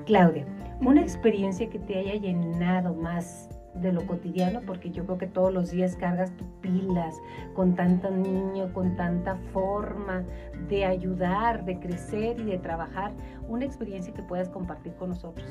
Claudia, una experiencia que te haya llenado más de lo cotidiano, porque yo creo que todos los días cargas tus pilas con tanto niño, con tanta forma de ayudar, de crecer y de trabajar, una experiencia que puedas compartir con nosotros.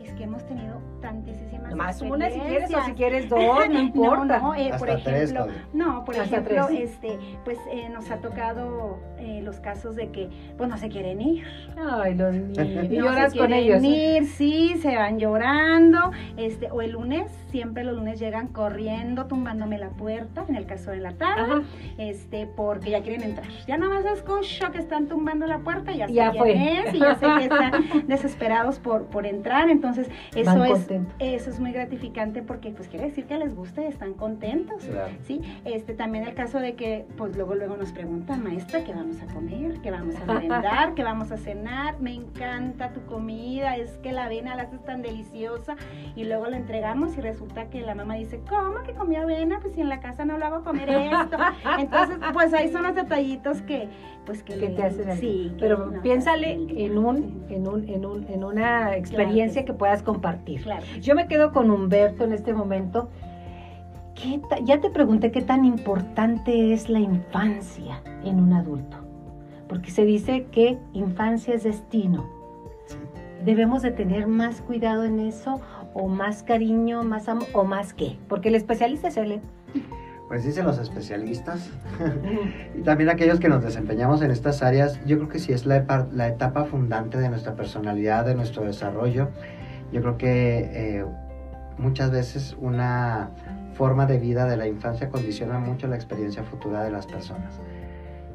es que hemos tenido tantísimas Más una si quieres o si quieres dos, no importa. no, eh, por ejemplo, no, por ejemplo, este, pues eh, nos ha tocado eh, los casos de que, pues no se quieren ir. Ay, los niños. Y lloras con ellos. Ir, sí, se van llorando, este, o el lunes, siempre los lunes llegan corriendo, tumbándome la puerta, en el caso de la tarde, este, porque ya quieren entrar. Ya nada más escucho que están tumbando la puerta, ya, ya sé quién es, y ya sé que están desesperados por, por entrar, entonces eso es, eso es muy gratificante porque pues quiere decir que les gusta y están contentos, ¿sí? Este, también el caso de que pues luego luego nos preguntan, maestra, ¿qué vamos a comer? ¿Qué vamos a merendar? ¿Qué vamos a cenar? Me encanta tu comida, es que la avena la haces tan deliciosa y luego la entregamos y resulta que la mamá dice, ¿cómo que comió avena? Pues si en la casa no lo hago comer esto. Entonces, pues ahí son los detallitos que pues que, te hacen Sí, pero piénsale en un, en un, en un, en una experiencia que, puedas compartir. Yo me quedo con Humberto en este momento. ¿Qué ya te pregunté qué tan importante es la infancia en un adulto, porque se dice que infancia es destino. Debemos de tener más cuidado en eso, o más cariño, más amor, o más qué, porque el especialista es él. Pues dicen los especialistas y también aquellos que nos desempeñamos en estas áreas, yo creo que sí es la, la etapa fundante de nuestra personalidad, de nuestro desarrollo. Yo creo que eh, muchas veces una forma de vida de la infancia condiciona mucho la experiencia futura de las personas.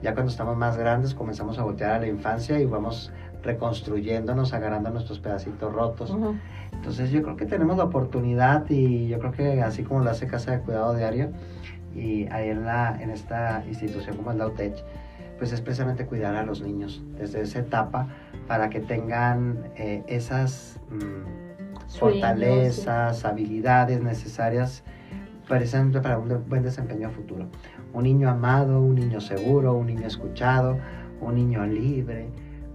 Ya cuando estamos más grandes comenzamos a voltear a la infancia y vamos reconstruyéndonos, agarrando nuestros pedacitos rotos. Entonces yo creo que tenemos la oportunidad y yo creo que así como lo hace Casa de Cuidado Diario, y ahí en, la, en esta institución como es la UTECH, pues es precisamente cuidar a los niños desde esa etapa para que tengan eh, esas mm, fortalezas, habilidades necesarias precisamente para un buen desempeño futuro. Un niño amado, un niño seguro, un niño escuchado, un niño libre,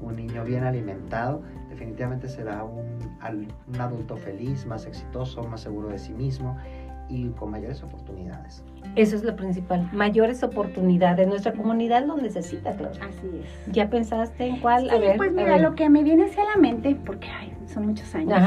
un niño bien alimentado, definitivamente será un, un adulto feliz, más exitoso, más seguro de sí mismo y con mayores oportunidades. Eso es lo principal, mayores oportunidades. Nuestra comunidad lo necesita, claro. Así es. ¿Ya pensaste en cuál? Sí, pues mira, lo que me viene hacia la mente, porque son muchos años,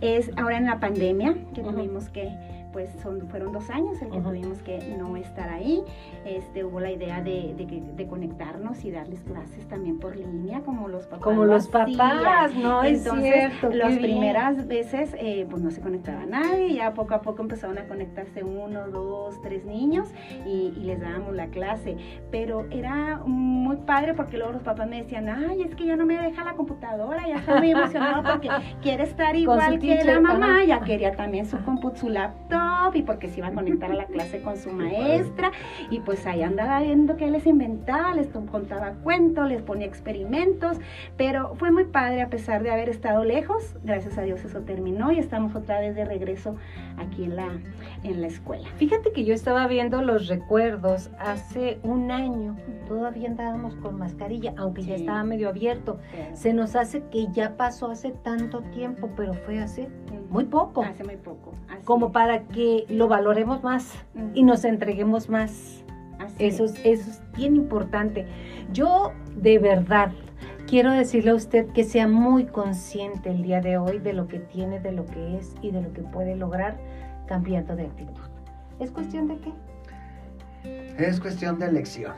es ahora en la pandemia que tuvimos que pues son, fueron dos años el que tuvimos que no estar ahí. Este, hubo la idea de, de, conectarnos y darles clases también por línea, como los papás. Como los papás, ¿no? Entonces, las primeras veces, eh, pues no se conectaba nadie, ya poco a poco empezaron a conectarse uno, dos, tres niños y, les dábamos la clase. Pero era muy padre porque luego los papás me decían, ay, es que ya no me deja la computadora, ya está muy emocionado porque quiere estar igual que la mamá, ya quería también su, su laptop y porque se iba a conectar a la clase con su maestra y pues ahí andaba viendo que les inventaba, les contaba cuentos, les ponía experimentos, pero fue muy padre a pesar de haber estado lejos, gracias a Dios eso terminó y estamos otra vez de regreso aquí en la, en la escuela. Fíjate que yo estaba viendo los recuerdos hace un año, todavía andábamos con mascarilla, aunque ya estaba medio abierto. Se nos hace que ya pasó hace tanto tiempo, pero fue hace muy poco. Hace muy poco. como para que lo valoremos más y nos entreguemos más. eso, es, eso es bien importante. Yo de verdad quiero decirle a usted que sea muy consciente el día de hoy de lo que tiene, de lo que es y de lo que puede lograr cambiando de actitud. ¿Es cuestión de qué? Es cuestión de elección.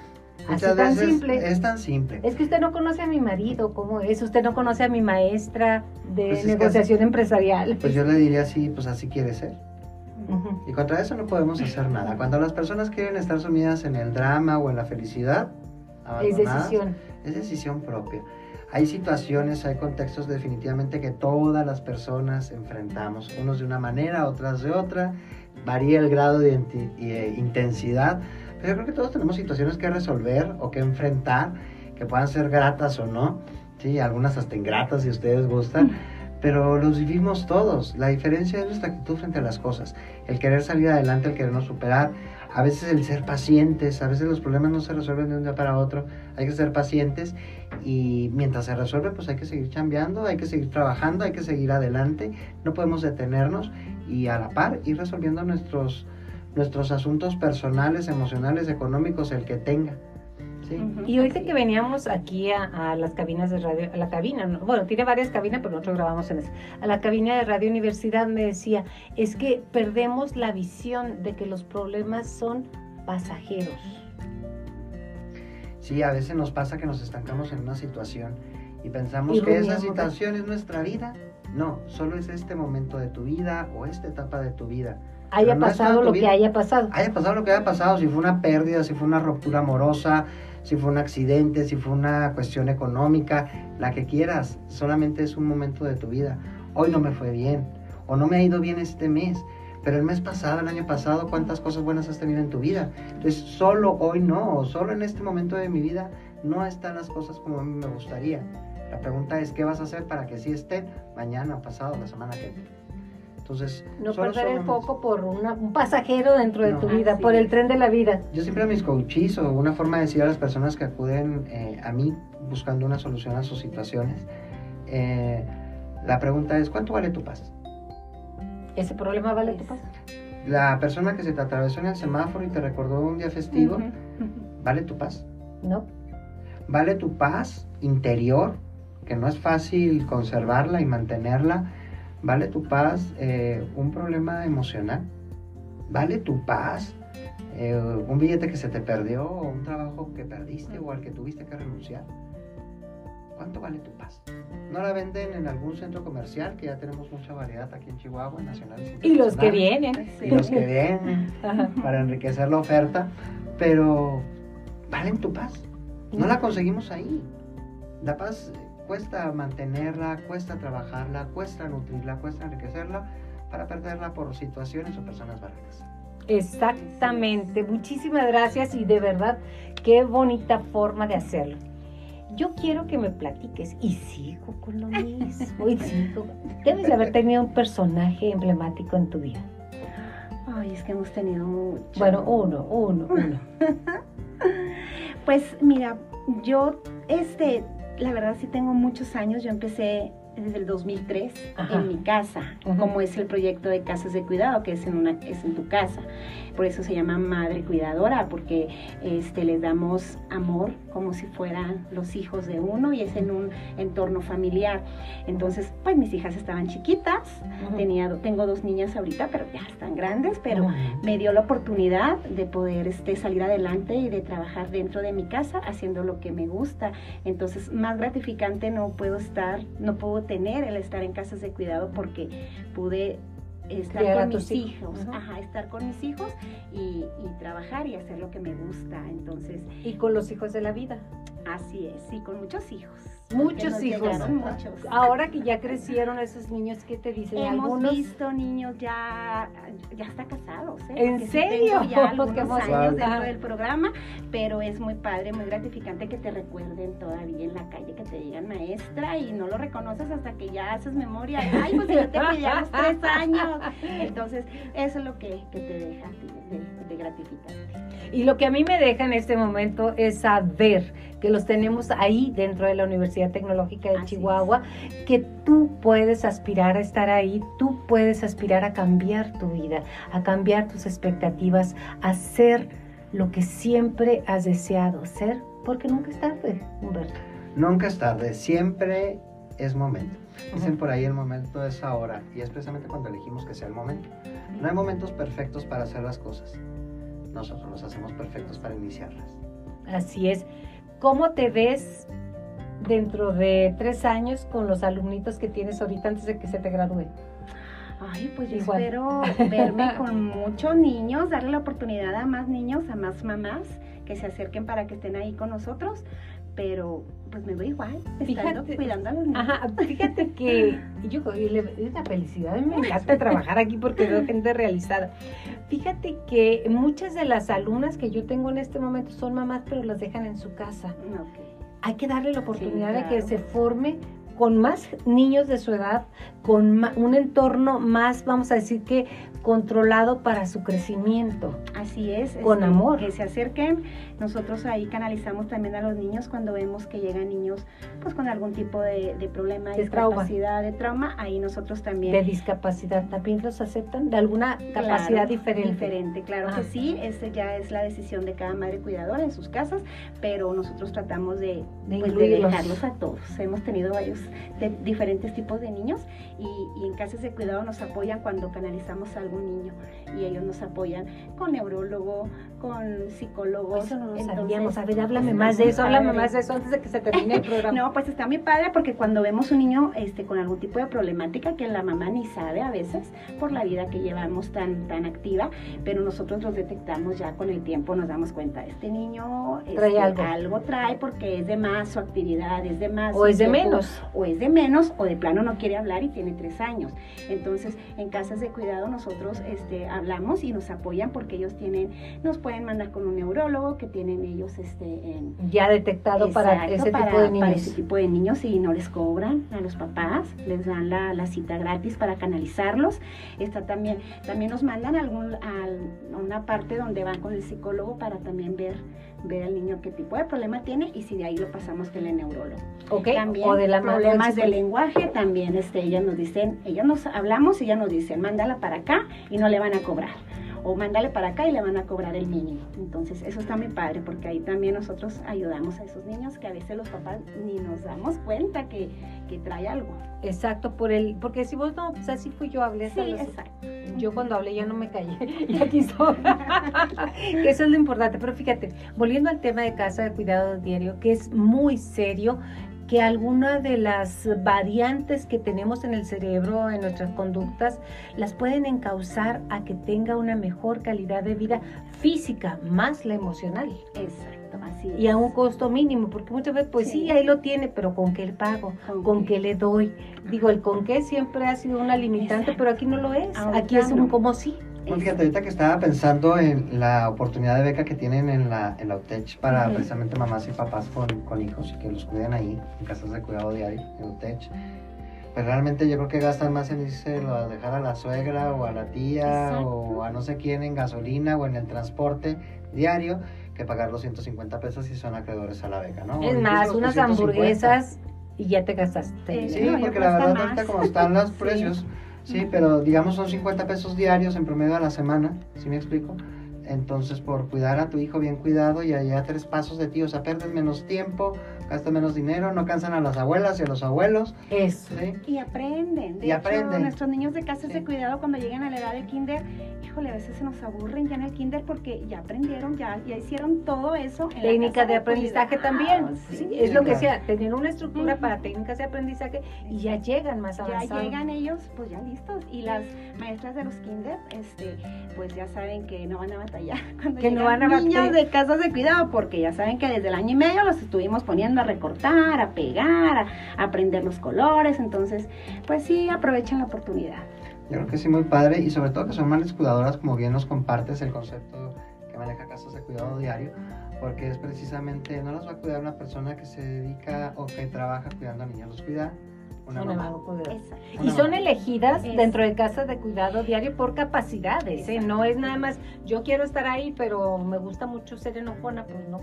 Muchas tan simple. Es tan simple. Es que usted no conoce a mi marido, ¿cómo es? Usted no conoce a mi maestra de pues negociación empresarial. Pues yo le diría así, pues así quiere ser. Y contra eso no podemos hacer nada. Cuando las personas quieren estar sumidas en el drama o en la felicidad, es decisión. Es decisión propia. Hay situaciones, hay contextos definitivamente que todas las personas enfrentamos, unos de una manera, otras de otra, varía el grado de eh, intensidad, pero yo creo que todos tenemos situaciones que resolver o que enfrentar, que puedan ser gratas o no, sí, algunas hasta ingratas si ustedes gustan, pero los vivimos todos. La diferencia es nuestra actitud frente a las cosas, el querer salir adelante, el querernos superar, a veces el ser pacientes, a veces los problemas no se resuelven de un día para otro, hay que ser pacientes y mientras se resuelve pues hay que seguir cambiando, hay que seguir trabajando, hay que seguir adelante, no podemos detenernos y a la par ir resolviendo nuestros, nuestros asuntos personales, emocionales, económicos, el que tenga. Y ahorita que veníamos aquí a, las cabinas de radio, a la cabina, bueno, tiene varias cabinas, pero nosotros grabamos en esa, a la cabina de Radio Universidad me decía, es que perdemos la visión de que los problemas son pasajeros. Sí, a veces nos pasa que nos estancamos en una situación y pensamos que esa situación es nuestra vida. No, solo es este momento de tu vida o esta etapa de tu vida. Haya pasado lo que haya pasado. Haya pasado lo que haya pasado, si fue una pérdida, si fue una ruptura amorosa, si fue un accidente, si fue una cuestión económica, la que quieras, solamente es un momento de tu vida. Hoy no me fue bien, o no me ha ido bien este mes, pero el mes pasado, el año pasado, ¿cuántas cosas buenas has tenido en tu vida? Entonces, solo hoy no, solo en este momento de mi vida no están las cosas como a mí me gustaría. La pregunta es, ¿qué vas a hacer para que sí estén mañana, pasado, la semana que viene? Entonces, no perder el foco por un pasajero dentro de tu vida, por el tren de la vida. Yo siempre a mis coaches o una forma de decir a las personas que acuden eh, a mí buscando una solución a sus situaciones, eh, la pregunta es, ¿cuánto vale tu paz? ¿Ese problema vale tu paz? La persona que se te atravesó en el semáforo y te recordó un día festivo, ¿vale tu paz? No. ¿Vale tu paz interior? Que no es fácil conservarla y mantenerla ¿Vale tu paz eh, un problema emocional? ¿Vale tu paz eh, un billete que se te perdió o un trabajo que perdiste o al que tuviste que renunciar? ¿Cuánto vale tu paz? ¿No la venden en algún centro comercial? Que ya tenemos mucha variedad aquí en Chihuahua, nacionales. Y los que vienen. Y los que vienen para enriquecer la oferta. Pero, ¿valen tu paz? No la conseguimos ahí. La paz cuesta mantenerla, cuesta trabajarla, cuesta nutrirla, cuesta enriquecerla para perderla por situaciones o personas baratas. Exactamente, muchísimas gracias y de verdad qué bonita forma de hacerlo. Yo quiero que me platiques y sigo con lo mismo y sigo. Debes de haber tenido un personaje emblemático en tu vida. Ay, es que hemos tenido mucho. Bueno, uno, uno, uno. pues mira, yo este la verdad sí tengo muchos años. Yo empecé desde el 2003 en mi casa, como es el proyecto de casas de cuidado, que es en, una, es en tu casa. Por eso se llama Madre Cuidadora, porque este, les damos amor, como si fueran los hijos de uno y es en un entorno familiar. Entonces, pues mis hijas estaban chiquitas, tenía, tengo dos niñas ahorita, pero ya están grandes, pero me dio la oportunidad de poder este, salir adelante y de trabajar dentro de mi casa haciendo lo que me gusta. Entonces, más gratificante no puedo estar, no puedo tener el estar en casas de cuidado porque pude estar con mis hijos, ajá, estar con mis hijos y, y, trabajar y hacer lo que me gusta. Entonces, y con los hijos de la vida. Así es, y con muchos hijos. Muchos hijos. Ahora que ya crecieron esos niños, ¿qué te dicen? Hemos visto niños ya, ya está casados. ¿eh? ¿En serio? Ya algunos años dentro del programa, pero es muy padre, muy gratificante que te recuerden todavía en la calle, que te digan maestra y no lo reconoces hasta que ya haces memoria. Ay, pues yo te pedí a los tres años. Entonces, eso es lo que, que te deja de, de gratificante. Y lo que a mí me deja en este momento es saber que los tenemos ahí dentro de la Universidad Tecnológica de Chihuahua, que tú puedes aspirar a estar ahí, tú puedes aspirar a cambiar tu vida, a cambiar tus expectativas, a ser lo que siempre has deseado ser, porque nunca es tarde, Humberto. Nunca es tarde, siempre es momento. Dicen por ahí el momento es ahora y es precisamente cuando elegimos que sea el momento. No hay momentos perfectos para hacer las cosas nosotros los hacemos perfectos para iniciarlas. Así es. ¿Cómo te ves dentro de tres años con los alumnitos que tienes ahorita antes de que se te gradúe? Ay, pues yo espero verme con muchos niños, darle la oportunidad a más niños, a más mamás que se acerquen para que estén ahí con nosotros, pero pues me voy igual, fíjate, cuidando a los niños. Ajá, fíjate que yo es la felicidad, me encanta trabajar aquí porque veo gente realizada. Fíjate que muchas de las alumnas que yo tengo en este momento son mamás, pero las dejan en su casa. Hay que darle la oportunidad de que se forme con más niños de su edad, con un entorno más, vamos a decir que controlado para su crecimiento. Así es. Con este, amor. Que se acerquen. Nosotros ahí canalizamos también a los niños cuando vemos que llegan niños pues con algún tipo de, problema, de, discapacidad, de trauma. Ahí nosotros también. De discapacidad, ¿también los aceptan? ¿De alguna capacidad diferente? Diferente, claro que sí. Este ya es la decisión de cada madre cuidadora en sus casas, pero nosotros tratamos de, de, pues, dejarlos a todos. Hemos tenido varios de diferentes tipos de niños y, y en casas de cuidado nos apoyan cuando canalizamos a algún niño y ellos nos apoyan con neurólogo, con psicólogos. Eso no lo sabíamos. A ver, háblame pues, más de eso, háblame más de eso antes de que se termine el programa. no, pues está muy padre porque cuando vemos un niño este, con algún tipo de problemática que la mamá ni sabe a veces por la vida que llevamos tan, tan activa, pero nosotros los detectamos ya con el tiempo, nos damos cuenta, este niño trae este, algo. trae porque es de más su actividad, es de más. O es de menos. O es de menos, o de plano no quiere hablar y tiene tres años. Entonces, en casas de cuidado nosotros este, hablamos y nos apoyan porque ellos tienen, nos pueden mandar con un neurólogo que tienen ellos este, en, ya detectado para ese tipo de niños. ese tipo de niños y no les cobran a los papás, les dan la, la cita gratis para canalizarlos. Está también, también nos mandan algún, a una parte donde van con el psicólogo para también ver ver al niño qué tipo de problema tiene y si de ahí lo pasamos con el neurólogo. Okay. También o de la problemas de lenguaje, también este, ellas nos dicen, ellas nos hablamos y ellas nos dicen, mándala para acá y no le van a cobrar o mándale para acá y le van a cobrar el mínimo. Entonces, eso está muy padre porque ahí también nosotros ayudamos a esos niños que a veces los papás ni nos damos cuenta que, que trae algo. Exacto, por el, porque si vos no, pues así fui yo, hablé. Sí, exacto. Yo cuando hablé ya no me callé, y aquí estoy. eso es lo importante, pero fíjate, volviendo al tema de casa de cuidado diario, que es muy serio, que alguna de las variantes que tenemos en el cerebro, en nuestras conductas, las pueden encauzar a que tenga una mejor calidad de vida física, más la emocional. Exacto, así Y a un costo mínimo, porque muchas veces, pues sí, ahí lo tiene, pero ¿con qué le pago? ¿Con, qué? le doy? Digo, el con qué siempre ha sido una limitante, pero aquí no lo es. aquí es un como sí. Pues fíjate, ahorita que estaba pensando en la oportunidad de beca que tienen en la, en la UTECH para precisamente mamás y papás con, con, hijos y que los cuiden ahí, en casas de cuidado diario, en UTECH. Pues realmente yo creo que gastan más en irse a dejar a la suegra o a la tía o a no sé quién en gasolina o en el transporte diario que pagar los 150 pesos si son acreedores a la beca, ¿no? Es más, unas hamburguesas y ya te gastaste. Sí, porque la verdad ahorita como están los precios... Sí, pero digamos son 50 pesos diarios en promedio a la semana, ¿sí me explico? Entonces, por cuidar a tu hijo bien cuidado y allá tres pasos de ti, o sea, pierdes menos tiempo, gastas menos dinero, no cansan a las abuelas y a los abuelos. Eso. ¿sí? Y aprenden. De Y hecho, aprenden. nuestros niños de casas Sí. de cuidado cuando llegan a la edad del kinder, híjole, a veces se nos aburren ya en el kinder porque ya aprendieron, ya, ya hicieron todo eso. en la Técnica casa de aprendizaje cuidado. también. Sí. Sí, es lo que sea, tener una estructura para técnicas de aprendizaje y ya llegan más Ya avanzados. llegan ellos, pues ya listos. Y las maestras de los kinder, este, pues ya saben que no van a batallar cuando Que no van a niños batallar. de casas de cuidado, porque ya saben que desde el año y medio los estuvimos poniendo a recortar, a pegar, a, a aprender los colores. Entonces, pues sí, aprovechen la oportunidad. Yo creo que sí, muy padre y sobre todo que son madres cuidadoras, como bien nos compartes el concepto que maneja Casas de Cuidado Diario, porque es precisamente, no las va a cuidar una persona que se dedica o que trabaja cuidando a niños, los cuida una Una mamá. Y son elegidas dentro de casas de cuidado diario por capacidades, ¿eh? No es nada más, yo quiero estar ahí, pero me gusta mucho ser enojona, pues no.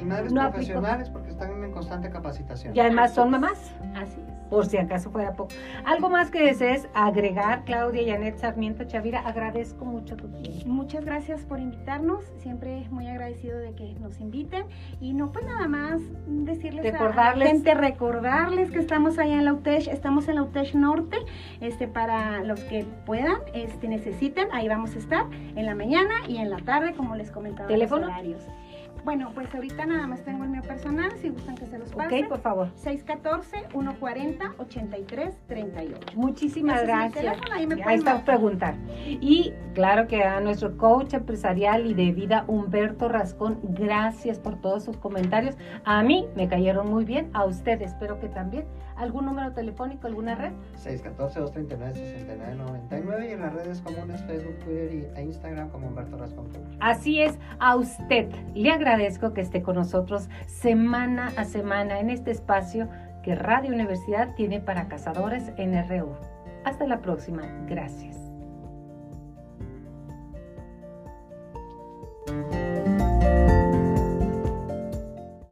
Y madres No aplico. profesionales porque están en constante capacitación. Y además son mamás, Así es. por si acaso fuera poco. Algo más que desees agregar, Claudia Janet Sarmiento Chavira, agradezco mucho tu tiempo. Muchas gracias por invitarnos, siempre muy agradecido de que nos inviten y no pues nada más decirles a- a, Recordarles. la gente, recordarles que estamos allá en la UTESH, estamos en la UTESH Norte, este para los que puedan, este necesiten, ahí vamos a estar en la mañana y en la tarde como les comentaba los ¿Teléfono? horarios. Bueno, pues ahorita nada más tengo el mío personal, si gustan que se los pase. Ok, por favor. 614-140-8338. Muchísimas gracias. teléfono, ahí me Ahí está marcar. preguntar. Y claro que a nuestro coach empresarial y de vida, Humberto Rascón, gracias por todos sus comentarios. A mí me cayeron muy bien, a ustedes espero que también. ¿Algún número telefónico, alguna red? 614-239-6999 y en las redes comunes Facebook, Twitter e Instagram como Humberto Rascón. Así es, a usted le agradezco que esté con nosotros semana a semana en este espacio que Radio Universidad tiene para cazadores en RU. Hasta la próxima, gracias.